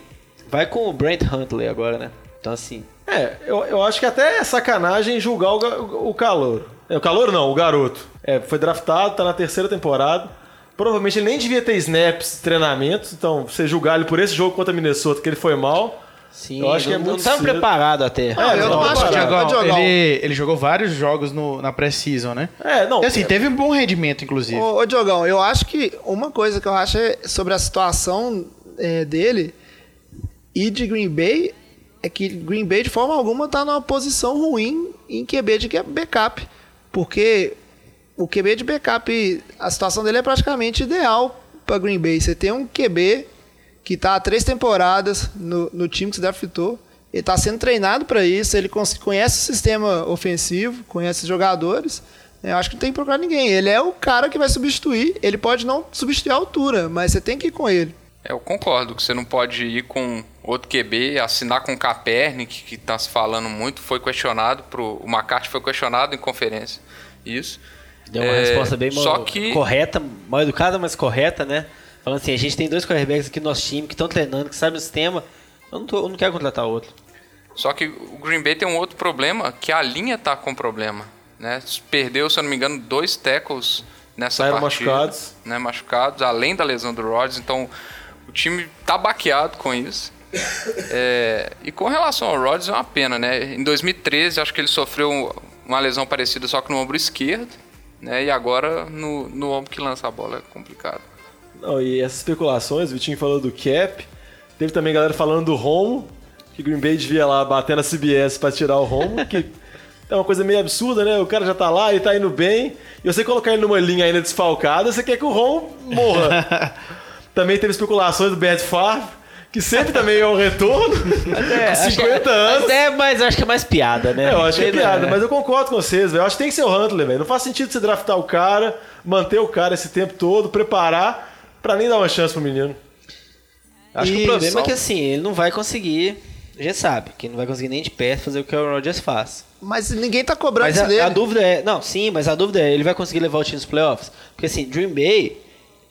vai com o Brent Huntley agora, né? Então assim, É, eu, eu acho que até é sacanagem julgar o, o calor. É, o calor não, o garoto. É, foi draftado, tá na terceira temporada. Provavelmente ele nem devia ter snaps, treinamentos. Então, você julgar ele por esse jogo contra Minnesota, que ele foi mal. Sim, Eu acho que não, é não muito tava cedo. preparado até. Não, eu não, não acho que ele, ele jogou vários jogos no, na pré-season, né? É, não. E assim, teve um bom rendimento, inclusive. Ô, ô Diogão, eu acho que uma coisa que eu acho é sobre a situação é, dele e de Green Bay é que Green Bay de forma alguma tá numa posição ruim em QB de backup. Porque o QB de backup, a situação dele é praticamente ideal para Green Bay. Você tem um QB que tá há três temporadas no, no time que se draftou. Ele está sendo treinado para isso, ele conhece o sistema ofensivo, conhece os jogadores. Eu acho que não tem que procurar ninguém. Ele é o cara que vai substituir. Ele pode não substituir a altura, mas você tem que ir com ele. É, eu concordo que você não pode ir com outro QB, assinar com o Kaepernick, que está se falando muito, foi questionado, pro, o McCarthy foi questionado em conferência, isso. Deu uma É, resposta bem mal, que- correta, mal educada, mas correta, né? Falando assim, a gente tem dois quarterbacks aqui no nosso time que estão treinando, que sabem o sistema. Eu não, tô- eu não quero contratar outro. Só que o Green Bay tem um outro problema, que a linha tá com problema, né? Perdeu, se eu não me engano, dois tackles nessa Saíram partida. machucados. Né, machucados, além da lesão do Rodgers, então o time tá baqueado com isso. É, e com relação ao Rodgers é uma pena, né? Em 2013, acho que ele sofreu uma lesão parecida, só que no ombro esquerdo, né? E agora no, no ombro que lança a bola é complicado. Não, e essas especulações, o Vitinho falou do Cap. Teve também galera falando do Romo, que Green Bay devia lá bater na CBS pra tirar o Romo, que [LAUGHS] é uma coisa meio absurda, né? O cara já tá lá, ele tá indo bem, e você colocar ele numa linha ainda desfalcada, você quer que o Romo morra. [LAUGHS] também teve especulações do Bad Favre, que sempre também é um retorno, [LAUGHS] com 50 anos. Mas é, mas acho que é mais piada, né? É, eu acho que é piada, né? mas eu concordo com vocês, velho. Eu acho que tem que ser o Huntley, velho. Não faz sentido você draftar o cara, manter o cara esse tempo todo, preparar, pra nem dar uma chance pro menino. Acho que o problema é que assim, ele não vai conseguir. A gente sabe que ele não vai conseguir nem de perto fazer o que o Rodgers faz. Mas ninguém tá cobrando Mas isso a, dele. a dúvida é. Não, sim, mas a dúvida é: ele vai conseguir levar o time nos playoffs? Porque assim, Dream Bay,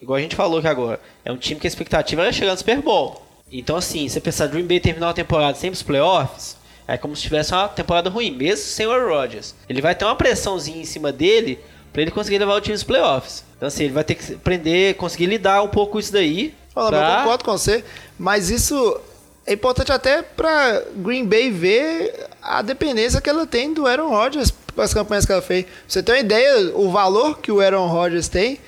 igual a gente falou aqui agora, é um time que a expectativa era chegar no Super Bowl. Então, assim, você pensar Dream Bay terminar uma temporada sem os playoffs, é como se tivesse uma temporada ruim, mesmo sem o Aaron Rodgers. Ele vai ter uma pressãozinha em cima dele pra ele conseguir levar o time nos playoffs. Então, assim, ele vai ter que aprender, conseguir lidar um pouco com isso daí. Fala, pra- eu concordo com você, mas isso é importante até pra Green Bay ver a dependência que ela tem do Aaron Rodgers com as campanhas que ela fez. Pra você ter uma ideia, o valor que o Aaron Rodgers tem,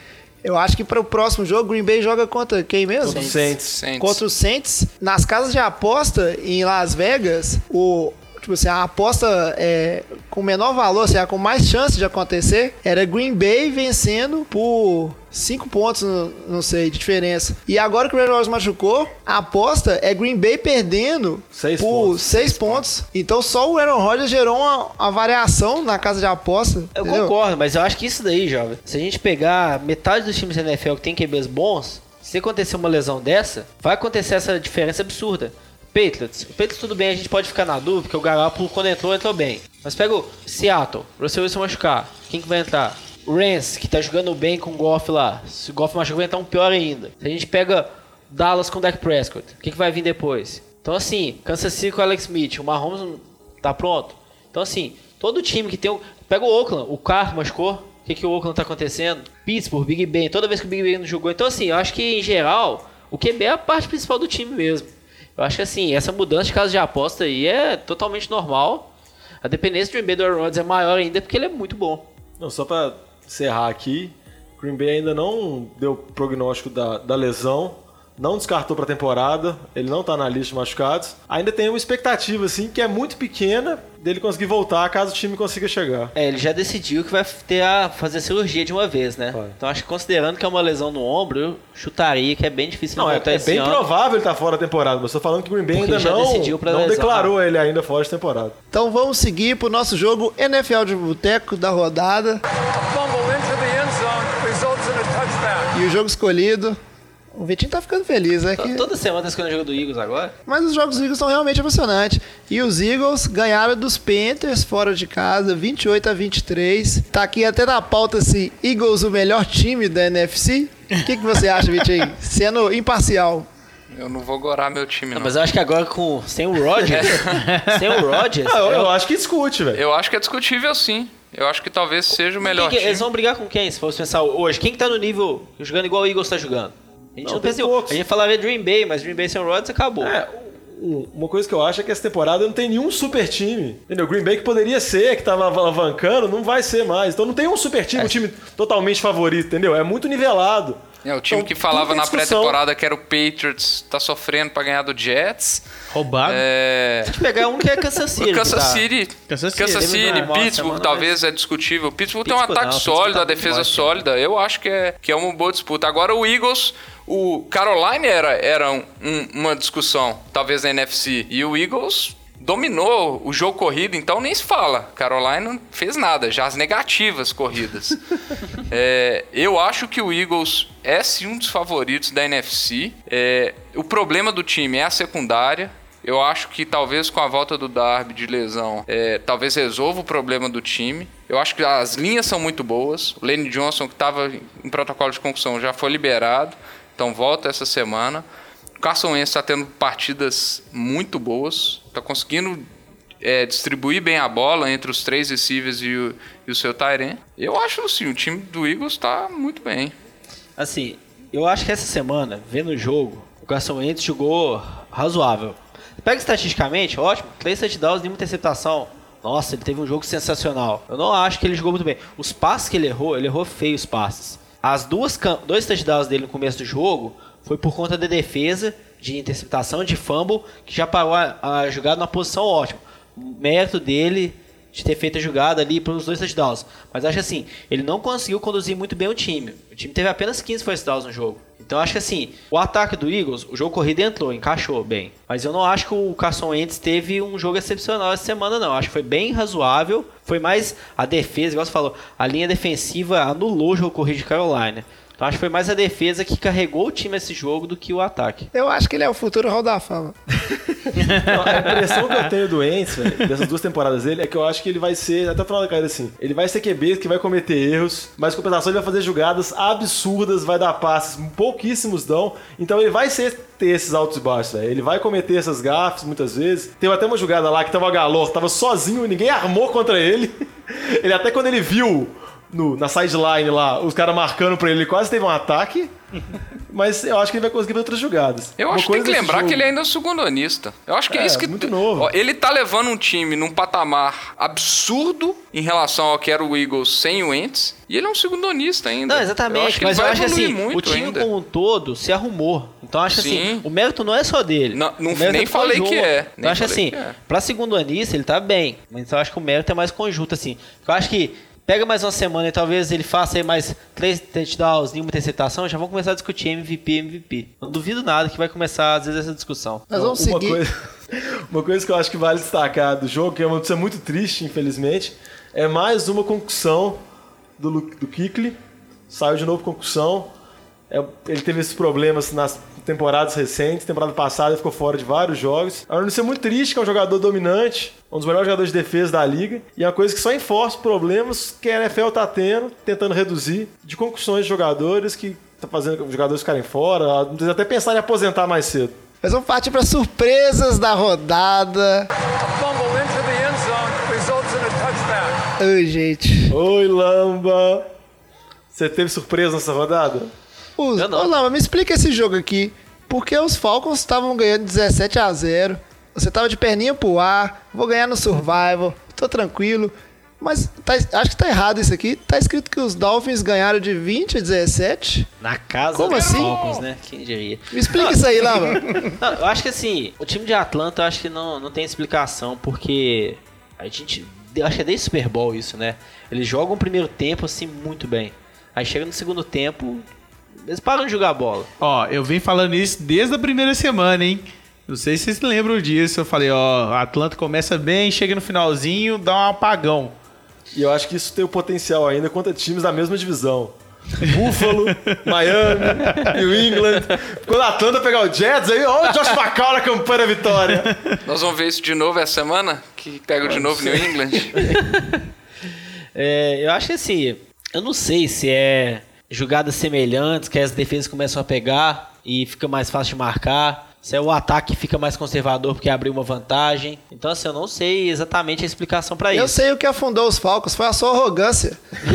eu acho que para o próximo jogo, Green Bay joga contra quem mesmo? Contra o Saints. Saints. Contra o Saints. Nas casas de aposta em Las Vegas, o tipo assim, a aposta é, com menor valor, assim, a com mais chance de acontecer, era Green Bay vencendo por 5 pontos, não, sei, de diferença. E agora que o Aaron Rodgers machucou, a aposta é Green Bay perdendo Seis por pontos. 6 pontos. Então só o Aaron Rodgers gerou uma, uma variação na casa de aposta. Eu entendeu? concordo, mas eu acho que isso daí, jovem, se a gente pegar metade dos times da NFL que tem QBs bons, se acontecer uma lesão dessa, vai acontecer essa diferença absurda. Patriots, o Patriots tudo bem, a gente pode ficar na dúvida, porque o Garoppolo quando entrou, entrou bem. Mas pega o Seattle, Russell Wilson machucar, quem que vai entrar? O Rams, que tá jogando bem com o Goff lá. Se o Goff machucar, vai entrar um pior ainda. Se a gente pega Dallas com o Dak Prescott, o que, que vai vir depois? Então assim, Kansas City com o Alex Smith, o Mahomes tá pronto. Então assim, todo time que tem. Pega o Oakland, o Carr machucou, o que, que o Oakland tá acontecendo? Pittsburgh, Big Ben, toda vez que o Big Ben não jogou. Então assim, eu acho que em geral, o QB é a parte principal do time mesmo. Eu acho que assim, essa mudança de casa de aposta aí é totalmente normal. A dependência do Green Bay do Aaron Rodgers é maior ainda porque ele é muito bom. Não, só pra encerrar aqui, Green Bay ainda não deu prognóstico da, da lesão não descartou pra temporada, ele não tá na lista de machucados. Ainda tem uma expectativa, assim, que é muito pequena dele conseguir voltar caso o time consiga chegar. É, ele já decidiu que vai ter a fazer cirurgia de uma vez, né? Vai. Então acho que considerando que é uma lesão no ombro, eu chutaria que é bem difícil Não, ele é, voltar é esse bem ano. provável ele tá fora da temporada, mas eu tô falando que o Green Bay Porque ainda ele já não, não lesão. declarou ele ainda fora de temporada. Então vamos seguir pro nosso jogo NFL de Boteco da rodada. A. E o jogo escolhido. O Vitinho tá ficando feliz, né? Que- Toda semana tá escolhendo o jogo do Eagles agora. Mas os jogos dos Eagles são realmente emocionantes. E os Eagles ganharam dos Panthers fora de casa, 28 a 23. Tá aqui até na pauta se Eagles o melhor time da NFC. O que, que você acha, Vitinho? [LAUGHS] Sendo imparcial. Eu não vou gorar meu time, não. Mas eu acho que agora com sem o Rodgers, sem o Rodgers, Ah, eu, é eu acho que discute, velho. Eu acho que é discutível, sim. Eu acho que talvez seja o melhor que- time. eles vão brigar com quem? Se fosse pensar hoje, quem que tá no nível jogando igual o Eagles tá jogando? A gente Não, não, pensa poucos. A gente falaria Dream Bay, mas Dream Bay sem o Rodgers acabou. É, um- uma coisa que eu acho é que essa temporada não tem nenhum super time. Entendeu? O Green Bay que poderia ser, que tava alavancando, não vai ser mais. Então não tem um super time, um time totalmente favorito, entendeu? É muito nivelado. É, o time Então, que falava na pré-temporada que era o Patriots, tá sofrendo pra ganhar do Jets. Roubado. É. Se pegar um que é Kansas City. O Kansas que tá- City, Kansas Kansas City, City, teve uma Pittsburgh semana, talvez é discutível. Pittsburgh, tem um Pittsburgh ataque não, Pittsburgh sólido, tá a defesa sólida. Eu acho que é, que é uma boa disputa. Agora o Eagles, o Carolina era, era um- um- uma discussão, talvez na NFC. E o Eagles dominou o jogo corrido, então nem se fala. Carolina não fez nada, já as negativas corridas. [LAUGHS] É, eu acho que o Eagles é sim um dos favoritos da NFC. É, o problema do time é a secundária. Eu acho que talvez com a volta do Darby de lesão, é, talvez resolva o problema do time. Eu acho que as linhas são muito boas. O Lane Johnson, que estava em protocolo de concussão, já foi liberado. Então volta essa semana. O Carson Wentz está tendo partidas muito boas. Está conseguindo é, distribuir bem a bola entre os três receivers e o, e o seu Tyren. Eu acho assim, o time do Eagles está muito bem. Assim, eu acho que essa semana, vendo o jogo, o Carson Wentz jogou razoável. Pega estatisticamente, ótimo, três touchdowns, nenhuma interceptação. Nossa, ele teve um jogo sensacional. Eu não acho que ele jogou muito bem. Os passes que ele errou, ele errou feio os passes. As duas dois touchdowns dele no começo do jogo foi por conta da defesa, de interceptação, de fumble, que já parou a, a jogada numa posição ótima. Mérito dele de ter feito a jogada ali para os dois touchdowns. Mas acho assim, ele não conseguiu conduzir muito bem o time. O time teve apenas 15 first downs no jogo. Então acho que assim, o ataque do Eagles, o jogo corrido entrou, encaixou bem. Mas eu não acho que o Carson Wentz teve um jogo excepcional essa semana não. Acho que foi bem razoável. Foi mais a defesa, igual você falou, a linha defensiva anulou o jogo corrido de Carolina. Então acho que foi mais a defesa que carregou o time esse jogo do que o ataque. Eu acho que ele é o futuro Hall da Fama. Não, a impressão que eu tenho do Ents, velho, dessas duas temporadas dele, é que eu acho que ele vai ser, até o final da carreira assim, ele vai ser QB que vai cometer erros, mas em compensação ele vai fazer jogadas absurdas, vai dar passes, pouquíssimos dão, então ele vai ser ter esses altos e baixos, velho. Ele vai cometer essas gafes muitas vezes. Teve até uma jogada lá que tava o Galor, tava sozinho, ninguém armou contra ele. Ele até quando ele viu no- na sideline lá, os caras marcando pra ele, ele quase teve um ataque. [LAUGHS] Mas eu acho que ele vai conseguir fazer outras jogadas. Eu Uma acho que tem que lembrar jogo- que ele ainda é um segundonista. Eu acho que é, É, isso que. muito novo. Ó, ele tá levando um time num patamar absurdo em relação ao que era o Eagles sem o Wentz. E ele é um segundonista ainda. Não, exatamente, que mas eu acho que assim, muito o time ainda. como um todo se arrumou. Então eu acho Sim. assim, o mérito não é só dele. Não- não- O nem do falei conjunto. que é, nem Eu acho assim, é. pra segundo anista ele tá bem, mas eu acho que o mérito é mais conjunto assim. Eu acho que pega mais uma semana e talvez ele faça aí mais três touchdowns, nenhuma interceptação, já vão começar a discutir MVP, MVP. Não duvido nada que vai começar às vezes essa discussão. Nós vamos uma seguir. Coisa, [LAUGHS] uma coisa que eu acho que vale destacar do jogo, que é uma notícia muito triste, infelizmente, é mais uma concussão do, do Kikli. Saiu de novo concussão. É, ele teve esses problemas nas temporadas recentes. Temporada passada ele ficou fora de vários jogos. É uma notícia muito triste, que é um jogador dominante, um dos melhores jogadores de defesa da liga. E é uma coisa que só enforça problemas que a NFL tá tendo, tentando reduzir, de concussões de jogadores que tá fazendo os jogadores ficarem fora, até pensar em aposentar mais cedo. Nós vamos partir para surpresas da rodada. A. Ai, gente. Oi, Lamba! Você teve surpresa nessa rodada? Os, Eu não. Ô, Lama, me explica esse jogo aqui. Porque os Falcons estavam ganhando 17 a 0 Você tava de perninha pro ar. Vou ganhar no Survival. Tô tranquilo. Mas tá- acho que tá errado isso aqui. Tá escrito que os Dolphins ganharam de 20 a 17. Na casa Como dos assim? Falcons, né? Quem diria? Me explica isso aí, Lava. [LAUGHS] Não, eu acho que assim, o time de Atlanta eu acho que não, não tem explicação, porque a gente. Eu acho que é desde Super Bowl isso, né? Eles jogam o primeiro tempo assim muito bem. Aí chega no segundo tempo, eles param de jogar bola. Ó, eu venho falando isso desde a primeira semana, hein? Não sei se vocês lembram disso. Eu falei, ó, Atlanta começa bem, chega no finalzinho, dá um apagão. E eu acho que isso tem o potencial ainda contra times da mesma divisão. [LAUGHS] Buffalo, Miami, New England. Quando a Atlanta pegar o Jets, aí, ó, o Josh McCown na campanha da vitória. Nós vamos ver isso de novo essa semana? Que pega de novo New England? [LAUGHS] É, eu acho que assim, eu não sei se é jogadas semelhantes que as defesas começam a pegar e fica mais fácil de marcar. Se é o ataque que fica mais conservador porque abriu uma vantagem. Então, assim, eu não sei exatamente a explicação pra Eu isso. sei o que afundou os Falcons, foi a sua arrogância. [LAUGHS]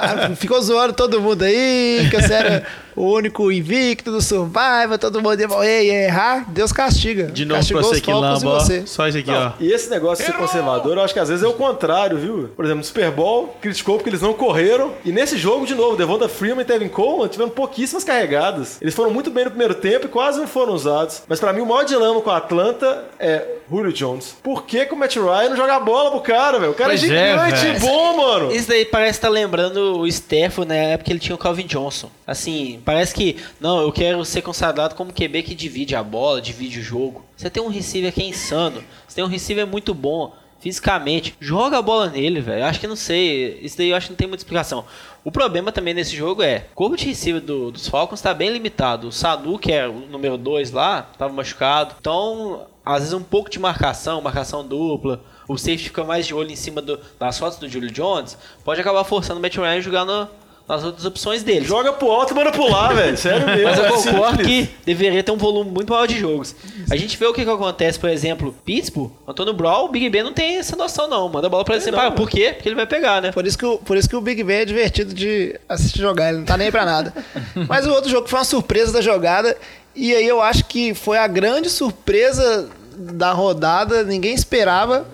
Ah, Ficou zoando todo mundo aí, que era o único invicto do Survivor, todo mundo ia e errar. Deus castiga. De novo Castigou pra você os que e lamba, ó. você. Só isso aqui, Não, ó. e esse negócio de ser conservador, eu acho que às vezes é o contrário, viu? Por exemplo, no Super Bowl, criticou porque eles não correram. E nesse jogo, de novo, Devonta Freeman e Tevin Coleman tiveram pouquíssimas carregadas. Eles foram muito bem no primeiro tempo e quase não foram usados. Mas pra mim, o maior dilema com a Atlanta é Julio Jones. Por que, que o Matt Ryan não joga a bola pro cara, velho? O cara Pois é é, gigante e bom, mano. Isso daí parece estar lembrando o Stafford na época que ele tinha o Calvin Johnson. Assim, parece que, não, eu quero ser consagrado como QB que divide a bola, divide o jogo. Você tem um receiver que é insano, você tem um receiver muito bom fisicamente. Joga a bola nele, velho. Acho que não sei, isso daí eu acho que não tem muita explicação. O problema também nesse jogo é, o corpo de receiver do- dos Falcons tá bem limitado. O Sadu, que é o número 2 lá, tava machucado. Então, às vezes um pouco de marcação, marcação dupla, o safety fica mais de olho em cima do- das fotos do Julio Jones, pode acabar forçando o Matt Ryan jogar no- nas outras opções dele. Joga pro alto e manda pular, velho. [LAUGHS] Sério mesmo. Mas eu é concordo que deveria ter um volume muito maior de jogos. A gente vê o que, que acontece, por exemplo, Pittsburgh, Antônio Brown, o Big Ben não tem essa noção não. Manda a bola pra ele sempre. Ah, Por quê? Porque ele vai pegar, né? Por isso, que o, por isso que o Big Ben é divertido de assistir jogar, ele não tá nem pra nada. [LAUGHS] Mas o outro jogo foi uma surpresa da jogada, e aí eu acho que foi a grande surpresa da rodada, ninguém esperava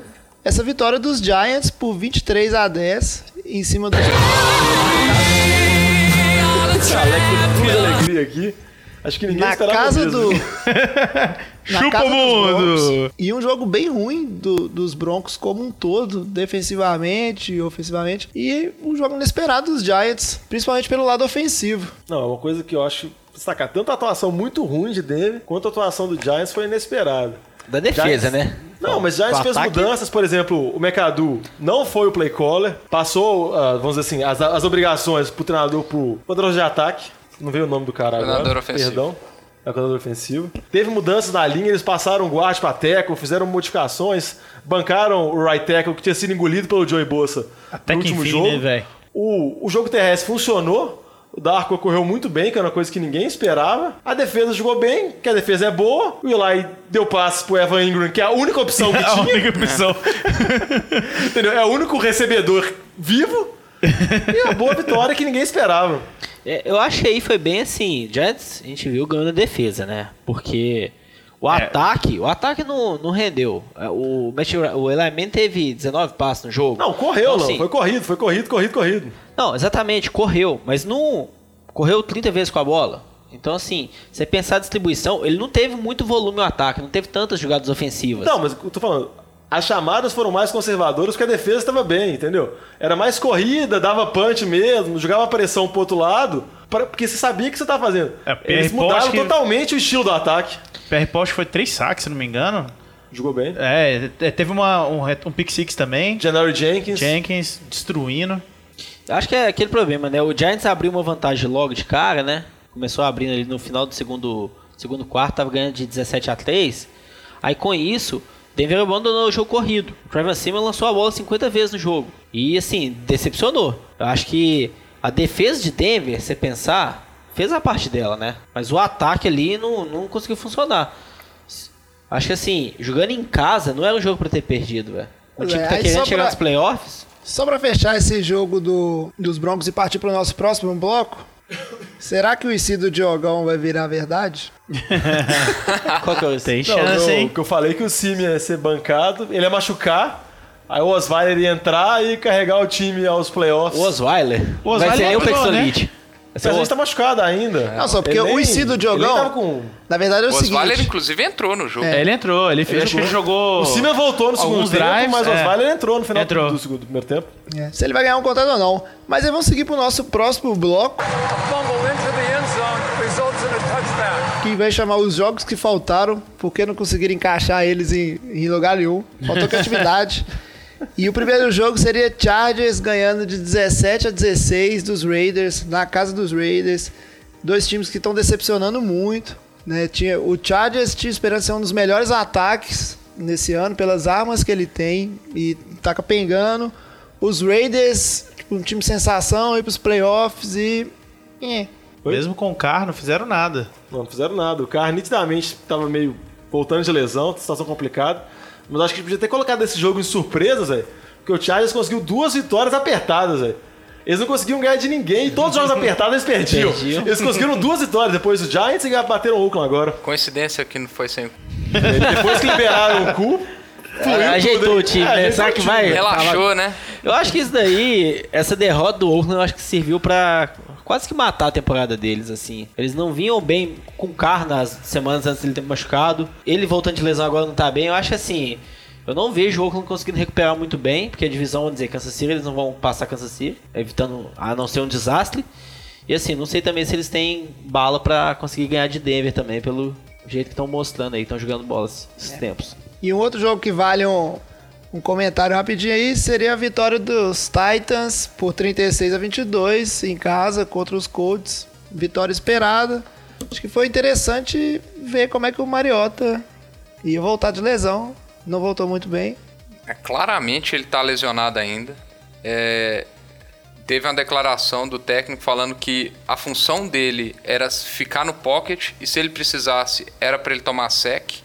essa vitória dos Giants por 23 a 10 em cima [LAUGHS] alegria aqui. Acho que ninguém na casa mesmo. do. [LAUGHS] na Chupa casa mundo! Broncos. E um jogo bem ruim do- dos Broncos como um todo, defensivamente e ofensivamente. E um jogo inesperado dos Giants, principalmente pelo lado ofensivo. Não, é uma coisa que eu acho destacar. Tanto a atuação muito ruim de Denver, quanto a atuação do Giants foi inesperada. Da defesa, Giants- né? Não, mas Giants Com fez ataque- mudanças, por exemplo, o McAdoo não foi o play caller, passou, ah, vamos dizer assim, as, as obrigações pro treinador pro coordenador de ataque. Não veio o nome do cara agora. ofensivo. Perdão. É o coordenador ofensivo. Teve mudanças na linha, eles passaram guarda pra tackle, fizeram modificações, bancaram o right tackle que tinha sido engolido pelo Joey Bosa Até no que último enfim, jogo. né, velho? O, o jogo terrestre funcionou. O Darko correu muito bem, que era uma coisa que ninguém esperava. A defesa jogou bem, que a defesa é boa. O Eli deu passes pro Evan Ingram, que é a única opção que [LAUGHS] A tinha. única opção. [LAUGHS] Entendeu? É o único recebedor vivo. E a boa vitória que ninguém esperava. É, eu achei foi bem assim. Giants, a gente viu ganhando a defesa, né? Porque o ataque, o ataque não, não rendeu. É, O, o Eli Manning teve 19 passos no jogo. Não, correu, Então, não. assim, Foi corrido, foi corrido, corrido, corrido. Não, exatamente, correu, mas não correu 30 vezes com a bola. Então, assim, você pensar a distribuição, ele não teve muito volume no ataque, não teve tantas jogadas ofensivas. Não, mas eu tô falando. As chamadas foram mais conservadoras porque a defesa estava bem, entendeu? Era mais corrida, dava punch mesmo, jogava pressão pro outro lado, pra- porque você sabia o que você tava fazendo. É, Eles mudaram que- totalmente o estilo do ataque. PR Post foi três saques, se não me engano. Jogou bem. É, te- teve uma, um, um pick six também. January Jenkins. Jenkins destruindo. Acho que é aquele problema, né? O Giants abriu uma vantagem logo de cara, né? Começou abrindo ali no final do segundo, segundo quarto, tava ganhando de 17 a 3. Aí com isso, Denver abandonou o jogo corrido. O Trevor Simmons lançou a bola 50 vezes no jogo. E assim, decepcionou. Eu acho que a defesa de Denver, se pensar, fez a parte dela, né? Mas o ataque ali não, não conseguiu funcionar. Acho que assim, jogando em casa não era um jogo pra ter perdido, velho. Pois time é, que tá querendo chegar pra- nos playoffs. Só pra fechar esse jogo do, dos Broncos e partir pro nosso próximo bloco, será que o IC do Diogão vai virar verdade? [LAUGHS] Qual que é o Tem Não, chance, eu, hein? que eu falei que o Simi ia ser bancado, ele ia machucar. Aí o Osweiler ia entrar e carregar o time aos playoffs. O Osweiler. O Osweiler Vai ser nem o Pexolite. Mas a gente tá machucado ainda. Não, só porque Ele o nem- do ele nem Diogão, tava com... na verdade é o O Osweiler, seguinte. inclusive, entrou no jogo. É, ele entrou, ele, fez, acho que ele jogou. O Simeon voltou no segundo alguns tempo, drives, mas o é. Osweiler entrou no final Entrou. do segundo do primeiro tempo. É, se ele vai ganhar um contrato ou não. Mas aí vamos seguir pro nosso próximo bloco, Fumble into the end zone results in a touchdown. que vai chamar os jogos que faltaram, porque não conseguiram encaixar eles em, em lugar nenhum. Faltou criatividade. [LAUGHS] E o primeiro jogo seria Chargers ganhando de 17 a 16 dos Raiders, na casa dos Raiders. Dois times que estão decepcionando muito. Né? Tinha, o Chargers tinha esperança de ser um dos melhores ataques nesse ano, pelas armas que ele tem, e tá capengando. Os Raiders, tipo, um time sensação, ir pros playoffs e. É. Mesmo com o carro, não fizeram nada. Não, não fizeram nada. O carro nitidamente tava meio voltando de lesão, situação complicada. Mas acho que a gente podia ter colocado esse jogo em surpresas, velho. Porque o Chargers conseguiu duas vitórias apertadas, velho. Eles não conseguiam ganhar de ninguém. Todos os jogos apertados eles perdiam. Perdiam. Eles conseguiram duas vitórias depois do Giants e bateram o Oakland agora. Coincidência que não foi sem. Depois que liberaram o cu, fluiu Ajeitou o time, É, né? ajeitou Será o que vai? Relaxou, né? Eu acho que isso daí, essa derrota do Oakland, eu acho que serviu pra quase que matar a temporada deles, assim. Eles não vinham bem com carro nas semanas antes dele ter machucado. Ele voltando de lesão agora não tá bem. Eu acho que assim, eu não vejo o Oakland conseguindo recuperar muito bem, porque a divisão, vamos dizer, Kansas City, eles não vão passar Kansas City, evitando a não ser um desastre. E assim, não sei também se eles têm bala pra conseguir ganhar de Denver também, pelo jeito que estão mostrando aí, estão jogando bolas esses tempos. E um outro jogo que vale um, um comentário rapidinho aí seria a vitória dos Titans por 36 a 22 em casa contra os Colts. Vitória esperada. Acho que foi interessante ver como é que o Mariota ia voltar de lesão. Não voltou muito bem. É, claramente ele tá lesionado ainda. É, teve uma declaração do técnico falando que a função dele era ficar no pocket e se ele precisasse era para ele tomar sec.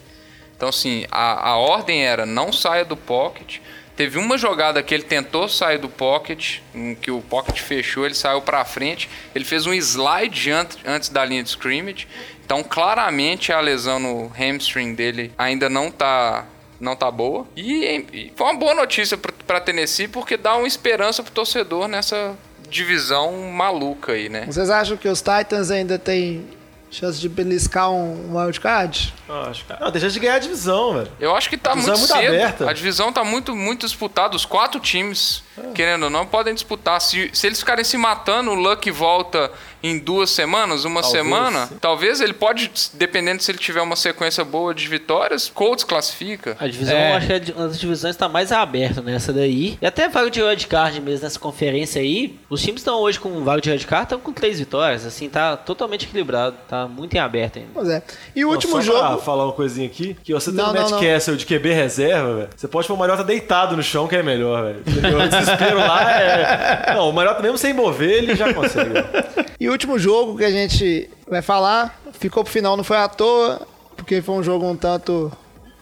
Então, assim, a, a ordem era não saia do pocket. Teve uma jogada que ele tentou sair do pocket, que o pocket fechou, ele saiu para frente. Ele fez um slide ant- antes da linha de scrimmage. Então, claramente a lesão no hamstring dele ainda não tá não tá boa. E, e foi uma boa notícia pra Tennessee porque dá uma esperança pro torcedor nessa divisão maluca aí, né? Vocês acham que os Titans ainda têm chance de beliscar um, um wildcard? Ah, acho que- Não, deixa de ganhar a divisão, velho. Eu acho que tá A divisão muito, é muito cedo. aberta. A divisão tá muito, muito disputada. Os quatro times, querendo ou não, podem disputar. Se, se eles ficarem se matando, o Luck volta em duas semanas, uma Talvez, semana. sim. Talvez ele pode, dependendo se ele tiver uma sequência boa de vitórias, Colts classifica. A divisão, É. eu acho que a di- uma das divisões está mais aberta nessa daí. E até vaga de wildcard mesmo nessa conferência aí. Os times estão hoje com vaga de wildcard, estão com três vitórias. Assim, tá totalmente equilibrado. Tá muito em aberto ainda. Pois é. E o último só pra jogo. falar uma coisinha aqui, que você tem Não, um Matt não. Castle de QB reserva, velho. Você pode pôr o Mariota deitado no chão, que é melhor, velho. O desespero lá é. Não, o Mariota mesmo sem mover, ele já consegue. velho. [LAUGHS] E o último jogo que a gente vai falar, ficou pro final, não foi à toa, porque foi um jogo um tanto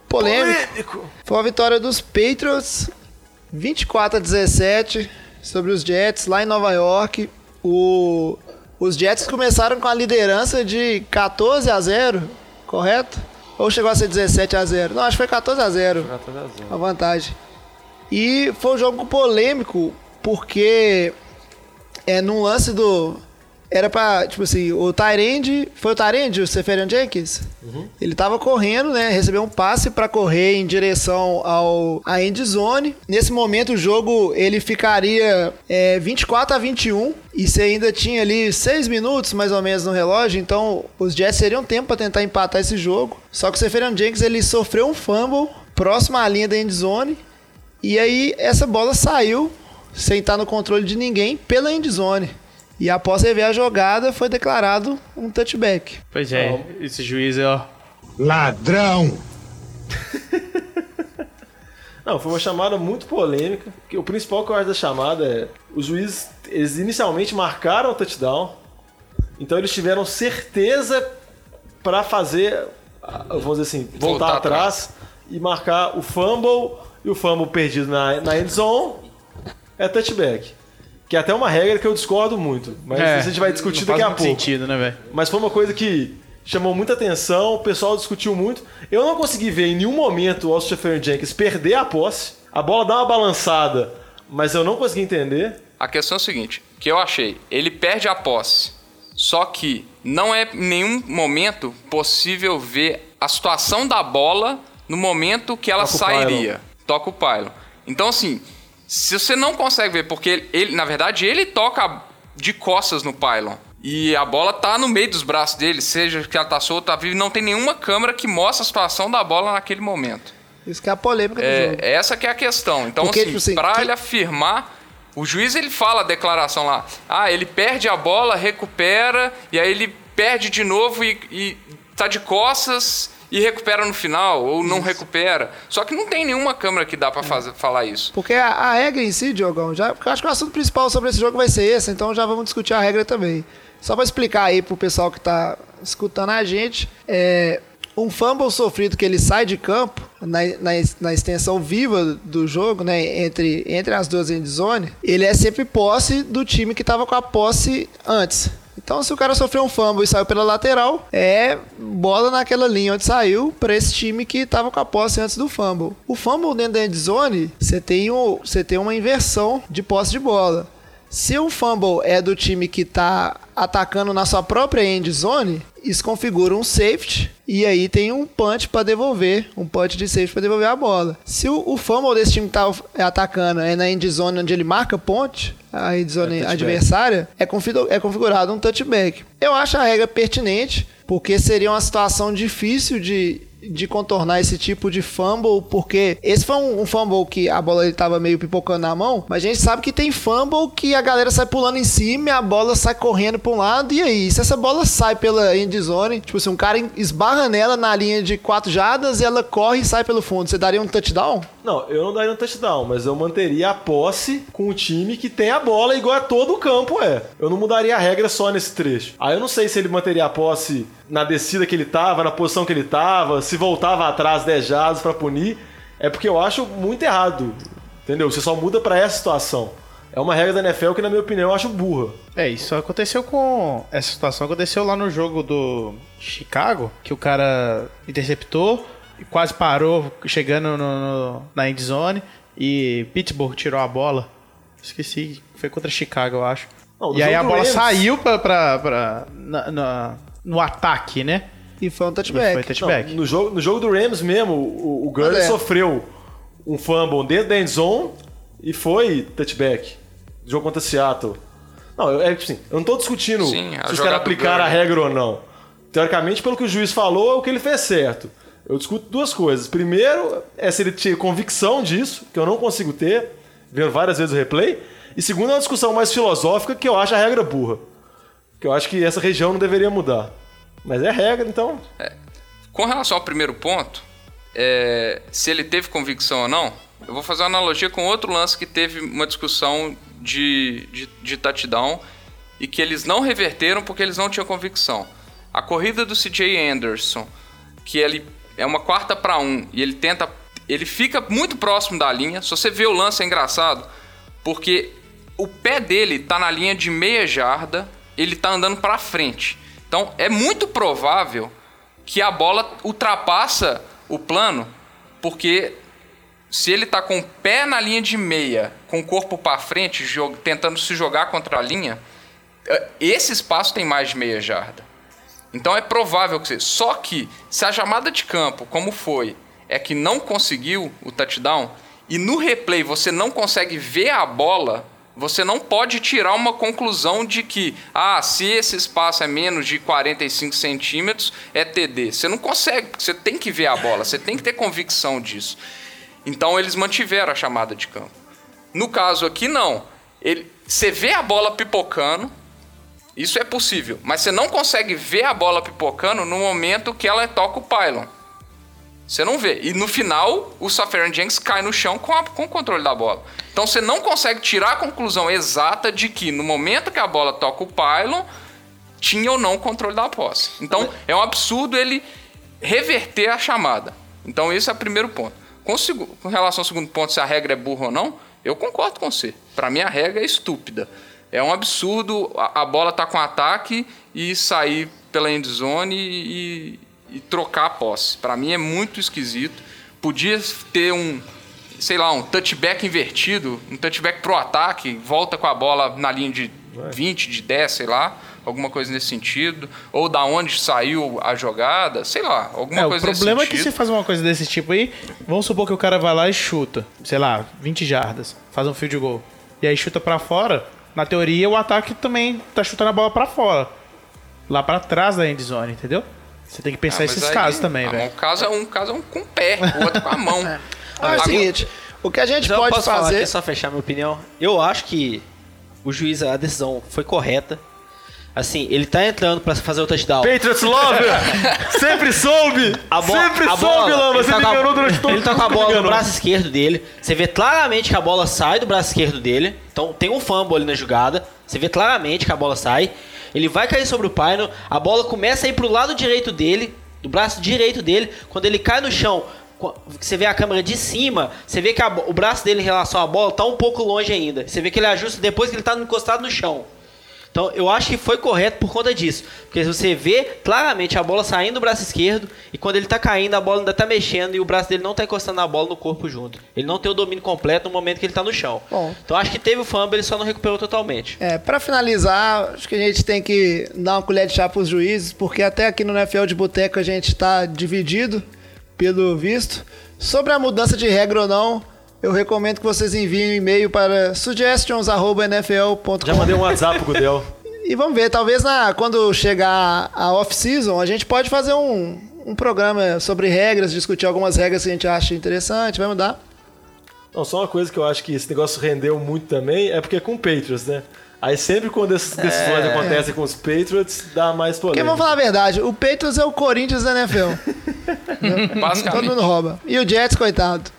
polêmico. Foi a vitória dos Patriots, 24 a 17, sobre os Jets, lá em Nova York. O, os Jets começaram com a liderança de 14 a 0, correto? Ou chegou a ser 17 a 0? Não, acho que foi 14 a 0. A vantagem. E foi um jogo polêmico, porque é num lance do. Era pra, tipo assim, o Tyrande. Foi o Tyrande, o Seferian Jenkins? Ele tava correndo, né? Recebeu um passe pra correr em direção ao à end zone. Nesse momento o jogo ele ficaria é, 24 a 21 e você ainda tinha ali 6 minutos mais ou menos no relógio, então os Jets teriam tempo pra tentar empatar esse jogo. Só que o Seferian Jenkins ele sofreu um fumble próximo à linha da end zone e aí essa bola saiu sem estar no controle de ninguém pela end zone. E após rever a jogada, foi declarado um touchback. Pois é, esse juiz, ó. Ladrão! [LAUGHS] Não, foi uma chamada muito polêmica. Que o principal que eu acho da chamada é. Os juízes, eles inicialmente marcaram o touchdown. Então eles tiveram certeza pra fazer, vamos dizer assim, voltar, Voltar atrás e marcar o fumble e o fumble perdido na, na end zone é touchback. Que é até uma regra que eu discordo muito. Mas É, a gente vai discutir não daqui a pouco. sentido, né, velho? Mas foi uma coisa que chamou muita atenção, o pessoal discutiu muito. Eu não consegui ver em nenhum momento o Austin Jenkins perder a posse. A bola dá uma balançada, mas eu não consegui entender. A questão é o seguinte, que eu achei, ele perde a posse, só que não é em nenhum momento possível ver a situação da bola no momento que ela Toca o sairia. Toca o pylon. Então assim, se você não consegue ver, porque ele, ele- na verdade, ele toca de costas no pylon. E a bola tá no meio dos braços dele, seja que ela tá solta, tá viva, e não tem nenhuma câmera que mostre a situação da bola naquele momento. Isso que é a polêmica do jogo. É, essa que é a questão. Então, Porque, assim, tipo assim, pra que- ele afirmar, o juiz ele fala a declaração lá. Ah, ele perde a bola, recupera, e aí ele perde de novo e, e tá de costas e recupera no final, ou não recupera. Só que não tem nenhuma câmera que dá pra fazer, falar isso. Porque a, a regra em si, Diogão, já, porque eu acho que o assunto principal sobre esse jogo vai ser esse, então já vamos discutir a regra também. Só pra explicar aí pro pessoal que tá escutando a gente, é, um fumble sofrido que ele sai de campo, na, na, na extensão viva do jogo, né, entre, entre as duas end zone, ele é sempre posse do time que tava com a posse antes. Então, se o cara sofreu um fumble e saiu pela lateral, é bola naquela linha onde saiu para esse time que tava com a posse antes do fumble. O fumble dentro da end zone, você tem, o, você tem uma inversão de posse de bola. Se o fumble é do time que tá atacando na sua própria end zone, isso configura um safety e aí tem um punch para devolver, um punch de safety para devolver a bola. Se o, o fumble desse time que tá atacando é na end zone onde ele marca ponte, a zone touchback. adversária, é, é configurado um touchback. Eu acho a regra pertinente, porque seria uma situação difícil de, de contornar esse tipo de fumble, porque esse foi um, um fumble que a bola ele tava meio pipocando na mão, mas a gente sabe que tem fumble que a galera sai pulando em cima e a bola sai correndo para um lado, e aí? Se essa bola sai pela end zone, tipo assim, um cara esbarra nela na linha de quatro jardas e ela corre e sai pelo fundo, você daria um touchdown? Não, eu não daria um touchdown, mas eu manteria a posse com o time que tem a bola igual a todo o campo é. Eu não mudaria a regra só nesse trecho. Aí eu não sei se ele manteria a posse na descida que ele tava, na posição que ele tava, se voltava atrás 10 jardas pra punir. É porque eu acho muito errado. Entendeu? Você só muda pra essa situação. É uma regra da NFL que, na minha opinião, eu acho burra. É, isso aconteceu com. Essa situação aconteceu lá no jogo do Chicago, que o cara interceptou e quase parou chegando no, no- na end zone e Pittsburgh tirou a bola. Esqueci, foi contra Chicago, eu acho. Não, e aí a bola Rams- saiu pra, pra, pra- na- na- no ataque, né? E foi um E touchback. foi touchback. Não, no, jogo, no jogo do Rams mesmo, o, o Gurley é. sofreu um fumble dentro da end zone e foi touchback. Jogo contra Seattle. Não, eu, é, assim, eu não tô discutindo Sim, a se os caras aplicaram a regra ou não. Teoricamente, pelo que o juiz falou, é o que ele fez certo. Eu discuto duas coisas. Primeiro, é se ele tinha convicção disso, que eu não consigo ter, vendo várias vezes o replay. E segundo, é uma discussão mais filosófica, que eu acho a regra burra. Que eu acho que essa região não deveria mudar. Mas é regra, então Com relação ao primeiro ponto, é, se ele teve convicção ou não, eu vou fazer uma analogia com outro lance que teve uma discussão de, de, de touchdown e que eles não reverteram porque eles não tinham convicção. A corrida do CJ Anderson, que ele é uma quarta para um e ele tenta. Ele fica muito próximo da linha. Se você vê o lance, é engraçado, porque o pé dele tá na linha de meia jarda, ele tá andando para frente. Então é muito provável que a bola ultrapassa o plano, porque se ele tá com o pé na linha de meia, com o corpo para frente, tentando se jogar contra a linha, eh, esse espaço tem mais de meia jarda. Então é provável que você. Só que se a chamada de campo, como foi, é que não conseguiu o touchdown e no replay você não consegue ver a bola, você não pode tirar uma conclusão de que, ah, se esse espaço é menos de 45 centímetros, é TD. Você não consegue, porque você tem que ver a bola, você tem que ter convicção disso. Então eles mantiveram a chamada de campo. No caso aqui, não. Ele, você vê a bola pipocando, isso é possível, mas você não consegue ver a bola pipocando no momento que ela toca o pylon. Você não vê. E no final, o Safarian Jenks cai no chão com, a- com o controle da bola. Então você não consegue tirar a conclusão exata de que no momento que a bola toca o pylon, tinha ou não o controle da posse. Então é um absurdo ele reverter a chamada. Então esse é o primeiro ponto. Com, com relação ao segundo ponto, se a regra é burra ou não, eu concordo com você. Para mim a regra é estúpida. É um absurdo a, a bola tá com ataque e sair pela endzone e, e trocar a posse. Para mim é muito esquisito. Podia ter um, sei lá, um touchback invertido, um touchback pro ataque, volta com a bola na linha de 20, de 10, sei lá, alguma coisa nesse sentido, ou da onde saiu a jogada, sei lá, alguma É, o coisa problema é nesse que se sentido. faz uma coisa desse tipo aí, vamos supor que o cara vai lá e chuta, sei lá, 20 jardas, faz um field goal. E aí chuta pra fora, na teoria o ataque também tá chutando a bola pra fora. Lá pra trás da end zone, entendeu? Você tem que pensar Ah, esses aí, casos também, ah, velho. Um caso, é um caso é um com o pé, o outro com a mão. [LAUGHS] Ah, é o seguinte, o que a gente pode posso falar fazer... aqui, só fechar minha opinião. Eu acho que o juiz, a decisão foi correta. Assim, ele tá entrando pra fazer o touchdown. Patriots Lover! [LAUGHS] Sempre soube! A bo- Sempre a soube, bola, Lama! ele Você tá me com a- enganou durante todo Ele tá com a bola no braço esquerdo dele. Você vê claramente que a bola sai do braço esquerdo dele. Então tem um fumble ali na jogada. Você vê claramente que a bola sai. Ele vai cair sobre o Pino. A bola começa a ir pro lado direito dele, do braço direito dele. Quando ele cai no chão, você vê a câmera de cima, você vê que a o braço dele em relação à bola tá um pouco longe ainda. Você vê que ele ajusta depois que ele tá encostado no chão. Então eu acho que foi correto por conta disso. Porque você vê claramente a bola saindo do braço esquerdo e quando ele tá caindo, a bola ainda tá mexendo e o braço dele não tá encostando na bola no corpo junto. Ele não tem o domínio completo no momento que ele tá no chão. Bom. Então acho que teve o fumble, ele só não recuperou totalmente. É, para finalizar, acho que a gente tem que dar uma colher de chá para os juízes, porque até aqui no NFL de Boteco a gente está dividido, pelo visto. Sobre a mudança de regra ou não, eu recomendo que vocês enviem um e-mail para suggestions.nfl.com. Já mandei um WhatsApp pro Gudel. [LAUGHS] E vamos ver, talvez na, quando chegar a off-season, a gente pode fazer um, um programa sobre regras, discutir algumas regras que a gente acha interessante, vai mudar. Não, só uma coisa que eu acho que esse negócio rendeu muito também é porque é com o Patriots, né? Aí sempre quando essas decisões acontecem com os Patriots, dá mais Porque polêmica. vamos falar a verdade, o Patriots é o Corinthians da NFL. [LAUGHS] Todo mundo rouba. E o Jets, coitado.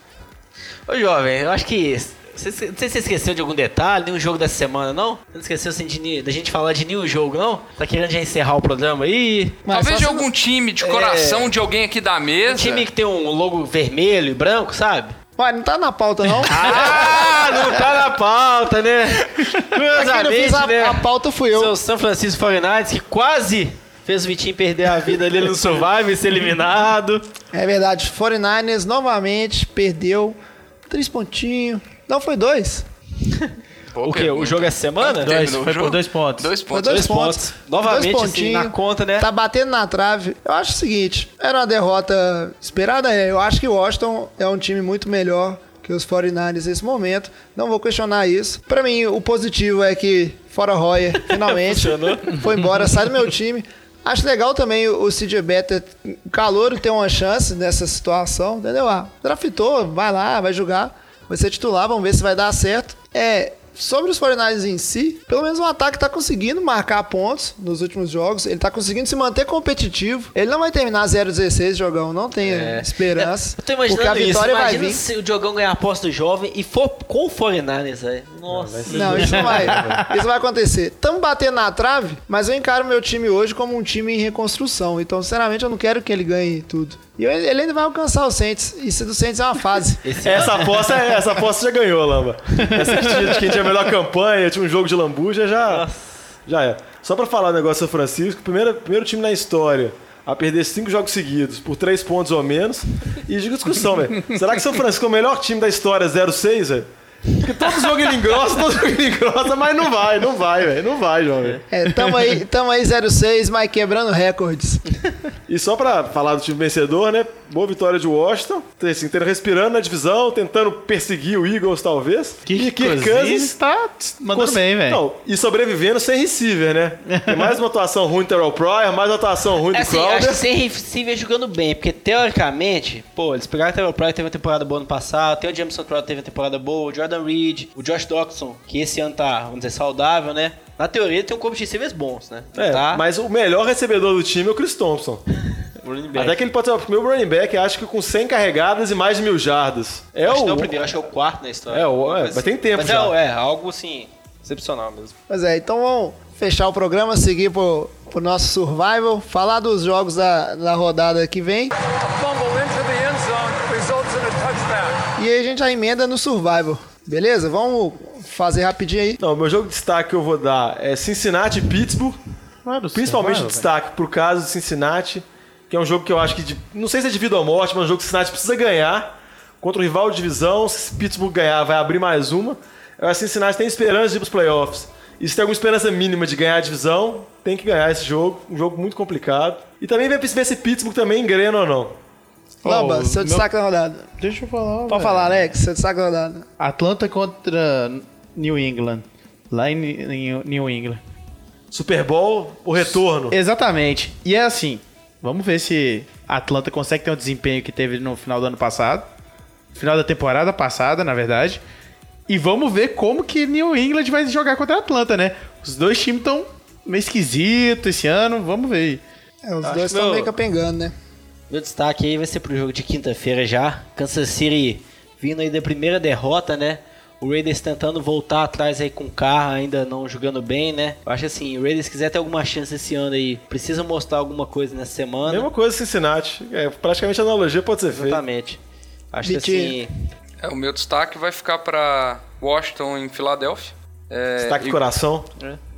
Ô jovem, eu acho que. Você, não sei se você esqueceu de algum detalhe, nenhum jogo dessa semana, não? Você não esqueceu assim, de, da gente falar de nenhum jogo, não? Tá querendo já encerrar o programa aí? Mas Talvez de algum time de coração de alguém aqui da mesa. Um time que tem um logo vermelho e branco, sabe? Ué, não tá na pauta, não? [LAUGHS] Ah, não tá na pauta, né? Quem não Curiosamente, fez a, né? a pauta fui eu. Seu San Francisco 49ers que quase fez o Vitinho perder a vida ali no Survival e ser eliminado. É verdade, 49ers novamente perdeu. Três pontinhos. Não, foi dois. Boa O quê? pergunta. O jogo essa semana? Dois, foi por dois pontos. Dois Foi pontos. dois, Dois pontos. pontos. Novamente, Dois assim, na conta, né? Tá batendo na trave. Eu acho o seguinte, era uma derrota esperada. É, eu acho que o Washington é um time muito melhor que os 49ers nesse momento. Não vou questionar isso. Pra mim, o positivo é que fora Royer, finalmente, [LAUGHS] foi embora, sai do meu time. Acho legal também o o CJ Better, Calouro ter uma chance nessa situação, entendeu? Ah, draftou, vai lá, vai jogar, vai ser titular, vamos ver se vai dar certo. É, sobre os 49ers em si, pelo menos o ataque tá conseguindo marcar pontos nos últimos jogos, ele tá conseguindo se manter competitivo. Ele não vai terminar 0-16 jogão, não tenha esperança. Eu tô imaginando porque a isso. vitória vai Imagina vir. se o Diogão ganhar a aposta do jovem e for com o 49ers, velho. Nossa. Não, isso não vai. [LAUGHS] Isso vai acontecer. Estamos batendo na trave, mas eu encaro meu time hoje como um time em reconstrução. Então, sinceramente, eu não quero que ele ganhe tudo. E ele ainda vai alcançar o Saints. Isso do Saints é uma fase. [LAUGHS] Essa aposta, é- essa aposta já ganhou, Lamba. Essa que tinha, de quem tinha a melhor campanha, tinha um jogo de lambuja, já, já é. Só pra falar o negócio do São Francisco, primeiro, primeiro time na história a perder cinco jogos seguidos por três pontos ou menos. E digo discussão, velho. Será que São Francisco é o melhor time da história 0-6, velho? Porque todo jogo ele engrossa, todo jogo ele engrossa, mas não vai, não vai, velho. Não vai, jovem. É, tamo aí, tamo aí 06, mas quebrando recordes. E só pra falar do time vencedor, né? Boa vitória de Washington. Assim, tendo respirando na divisão, tentando perseguir o Eagles, talvez. e Kirk Cousins tá mandando cons- bem, velho. E sobrevivendo sem receiver, né? Tem mais uma atuação ruim do Terrell Pryor, mais uma atuação ruim do É assim, acho Crowder. que sem receiver jogando bem, porque teoricamente, pô, eles pegaram o Trevor Pryor, teve uma temporada boa no passado, tem o Jameson Crowder, teve uma temporada boa, o Jordan Reed, o Josh Doxson, que esse ano tá, vamos dizer, saudável, né? Na teoria, ele tem um corpo de receivers bons, né? É, tá? mas o melhor recebedor do time é o Chris Thompson. [LAUGHS] Até que ele pode ser o meu running back, acho que com 100 carregadas e mais de mil jardas. É Acho que o... não é o primeiro, acho que é o quarto na história. É, o- é, Coisa mas tem tempo Mas já. É, é, algo assim, excepcional mesmo. Pois é, então vamos fechar o programa, seguir pro, pro nosso survival, falar dos jogos da, da rodada que vem. E aí a gente já emenda no survival. Beleza? Vamos fazer rapidinho aí. Não, o meu jogo de destaque que eu vou dar é Cincinnati e Pittsburgh. Do Principalmente Survival, o destaque pro caso de Cincinnati, que é um jogo que eu acho que, de- não sei se é de vida ou morte, mas é um jogo que o Cincinnati precisa ganhar. contra o rival de divisão. Se Pittsburgh ganhar, vai abrir mais uma. Eu acho que Cincinnati tem esperança de ir para os playoffs. E se tem alguma esperança mínima de ganhar a divisão, tem que ganhar esse jogo. Um jogo muito complicado. E também ver se Pittsburgh também engrena ou não. Lamba, Ó, seu meu- destaque da rodada. Deixa eu falar. Pode falar, Alex, seu destaque da rodada. Atlanta contra New England. Lá em New New England. Super Bowl, o retorno. Exatamente. E é assim, vamos ver se a Atlanta consegue ter um desempenho que teve no final do ano passado. Final da temporada passada, na verdade. E vamos ver como que New England vai jogar contra a Atlanta, né? Os dois times estão meio esquisitos esse ano, vamos ver. É, os Acho dois estão meu- meio capengando, né? Meu destaque aí vai ser pro jogo de quinta-feira já. Kansas City vindo aí da primeira derrota, né? O Raiders tentando voltar atrás aí com o carro, ainda não jogando bem, né? Eu acho assim, o Raiders quiser ter alguma chance esse ano aí, precisa mostrar alguma coisa nessa semana. Mesma coisa Cincinnati. É, praticamente a analogia pode ser feita. Exatamente. Acho que assim, É, o meu destaque vai ficar para Washington em Filadélfia. É, Destaque do e- coração.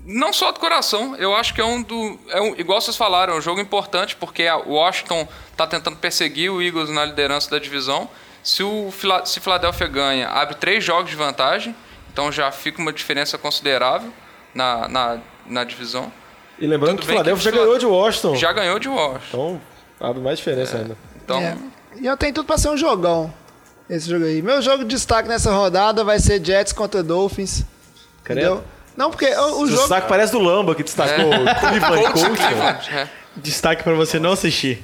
Não só do coração, eu acho que é um do. É um, igual vocês falaram, é um jogo importante porque a Washington tá tentando perseguir o Eagles na liderança da divisão. Se o Fila- se Philadelphia ganha, abre três jogos de vantagem, então já fica uma diferença considerável na, na, na divisão. E lembrando Tudo que o Philadelphia já ganhou de Washington. Já ganhou de Washington. Então, abre mais diferença ainda. Então, É. E eu tenho tudo pra ser um jogão. Esse jogo aí. Meu jogo de destaque nessa rodada vai ser Jets contra Dolphins. Entendeu? Não, porque o, o O jogo. destaque parece do Lamba, que destacou o Cleveland [LAUGHS] Colts né? É. Destaque pra você não assistir.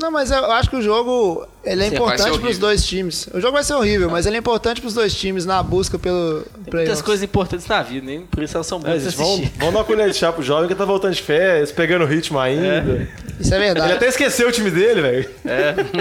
Não, mas eu acho que o jogo ele é Sim, importante pros horrível. dois times. O jogo vai ser horrível, mas ele é importante pros dois times na busca pelo muitas playoffs. coisas importantes na vida, nem por isso elas são É, boas vão dar uma colher de chá pro jovem que tá voltando de férias, pegando ritmo ainda. Isso é Ele verdade. até esqueceu o time dele, velho.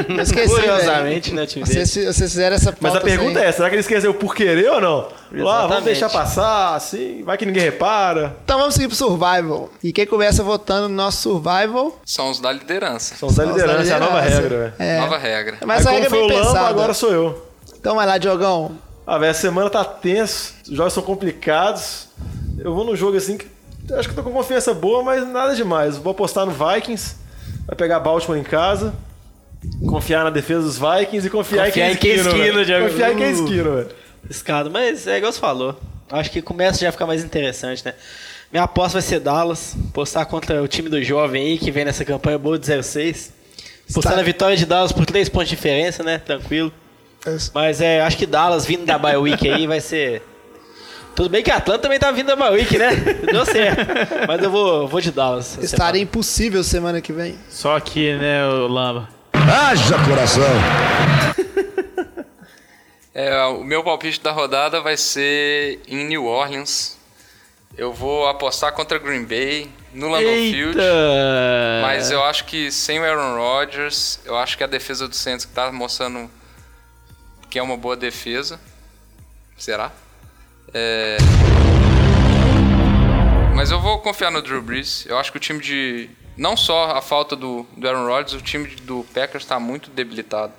Eu esqueci. Curiosamente, né, time dele. Vocês, vocês fizeram essa Mas a pergunta sem- é, será que ele esqueceu por querer ou não? Lá, vamos deixar passar, assim, vai que ninguém repara. Então vamos seguir pro Survival. E quem começa votando no nosso Survival São os da liderança. São os da são os da liderança, é a nova liderança. regra, velho. É. Nova regra. Mas Aí regra é bem foi o Lamba, agora sou eu. Então vai lá, Diogão. Ah, velho, a semana tá tenso, os jogos são complicados. Eu vou num jogo assim que eu acho que eu tô com confiança boa, mas nada demais. Vou apostar no Vikings, vai pegar Baltimore em casa, confiar na defesa dos Vikings e confiar, Confiar em esquina, velho. Diego. Confiar em quem Uh. esquino, velho. Escado, mas é igual você falou. Acho que começa já a ficar mais interessante, né? Minha aposta vai ser Dallas. Postar contra o time do jovem aí, que vem nessa campanha boa de 06. Postar Está- na vitória de Dallas por 3 pontos de diferença, né? Tranquilo. Mas é, acho que Dallas vindo da bye week aí vai ser. Tudo bem que a Atlanta também tá vindo da bye week, né? Deu certo. Mas eu vou, vou de Dallas. Estaria impossível semana que vem. Só aqui, né, o Lamba. Haja coração. É, o meu palpite da rodada vai ser em New Orleans. Eu vou apostar contra Green Bay no Lambeau Field. Mas eu acho que sem o Aaron Rodgers, eu acho que a defesa do Saints que tá mostrando que é uma boa defesa. Será? É... Mas eu vou confiar no Drew Brees. Eu acho que o time de. Não só a falta do, do Aaron Rodgers, o time do Packers está muito debilitado.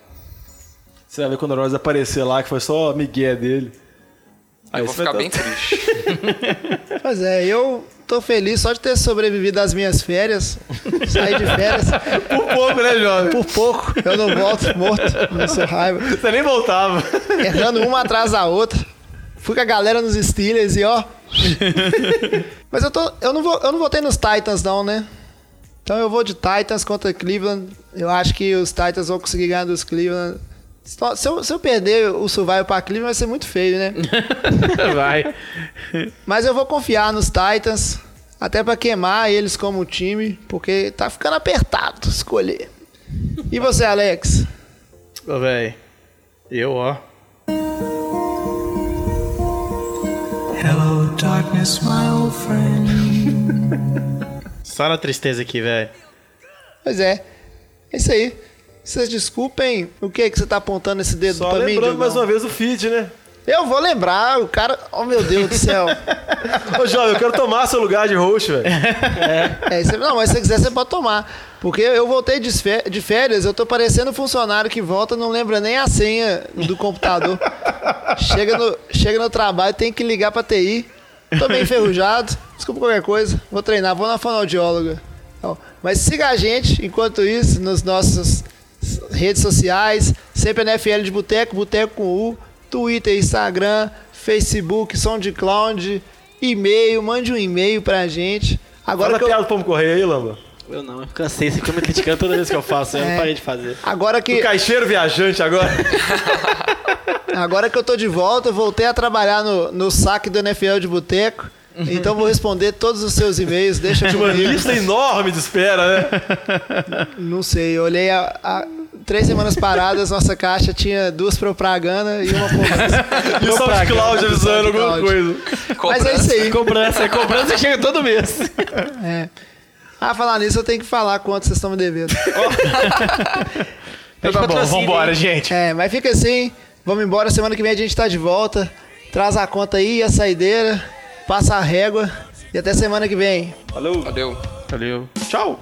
Você vai ver quando o Rose aparecer lá, que foi só a migué dele. Aí eu vou ficar vai bem tá- [LAUGHS] triste. Pois é, eu tô feliz só de ter sobrevivido às minhas férias. Saí de férias [LAUGHS] Por pouco, né, jovem? por pouco. Eu não volto morto, não sou raiva. Você nem voltava. Errando uma atrás da outra. Fui com a galera nos Steelers e ó. [LAUGHS] Mas eu, tô, eu, não vou, eu não votei nos Titans, não, né? Então eu vou de Titans contra Cleveland. Eu acho que os Titans vão conseguir ganhar dos Cleveland. Se eu, se eu perder o Survival pra Cleveland, vai ser muito feio, né? [LAUGHS] Vai. Mas eu vou confiar nos Titans. Até pra queimar eles como time. Porque tá ficando apertado escolher. E você, Alex? Ô, véi. Eu, ó. Hello, darkness, my old friend. [LAUGHS] Só na tristeza aqui, velho. Pois é. É isso aí. Vocês desculpem o que que você tá apontando esse dedo Só pra mim, lembrando Diogão? mais uma vez o feed, né? Eu vou lembrar, o cara... Oh, meu Deus do céu. [LAUGHS] Ô, jovem, eu quero tomar seu lugar de host, velho. É, você- não, mas se você quiser, você pode tomar. Porque eu voltei de fé- de férias, eu tô parecendo um funcionário que volta não lembra nem a senha do computador. chega, no, chega no trabalho, tem que ligar pra TI. Tô bem enferrujado. Desculpa qualquer coisa. Vou treinar, vou na fonoaudióloga. Então, mas siga a gente, enquanto isso, nas nossas redes sociais. Sempre NFL de Boteco, Boteco com U, Twitter, Instagram, Facebook, SoundCloud, e-mail, mande um e-mail pra gente. Agora Fala que eu, piada do Pombo Correio aí, Lamba. Eu não, eu cansei, você fica me criticando toda vez que eu faço, eu É. não parei de fazer. agora O que caixeiro viajante agora. [LAUGHS] agora que eu tô de volta, eu voltei a trabalhar no, no saque do NFL de Boteco. Então vou responder todos os seus e-mails, deixa Uma comigo. lista enorme de espera, né? Não sei, eu olhei há, há três semanas paradas, nossa caixa tinha duas propaganda e uma cobrança. [LAUGHS] E o SoundCloud avisando alguma coisa. Mas é isso aí. Cobrança, é cobrança chega todo mês. É. Ah, falar nisso, eu tenho que falar quanto vocês estão me devendo. [LAUGHS] Então tá bom, vambora, hein? gente. É, mas fica assim, vamos embora, semana que vem a gente tá de volta. Traz a conta aí, a saideira, passa a régua e até semana que vem. Valeu. Valeu. Valeu. Tchau.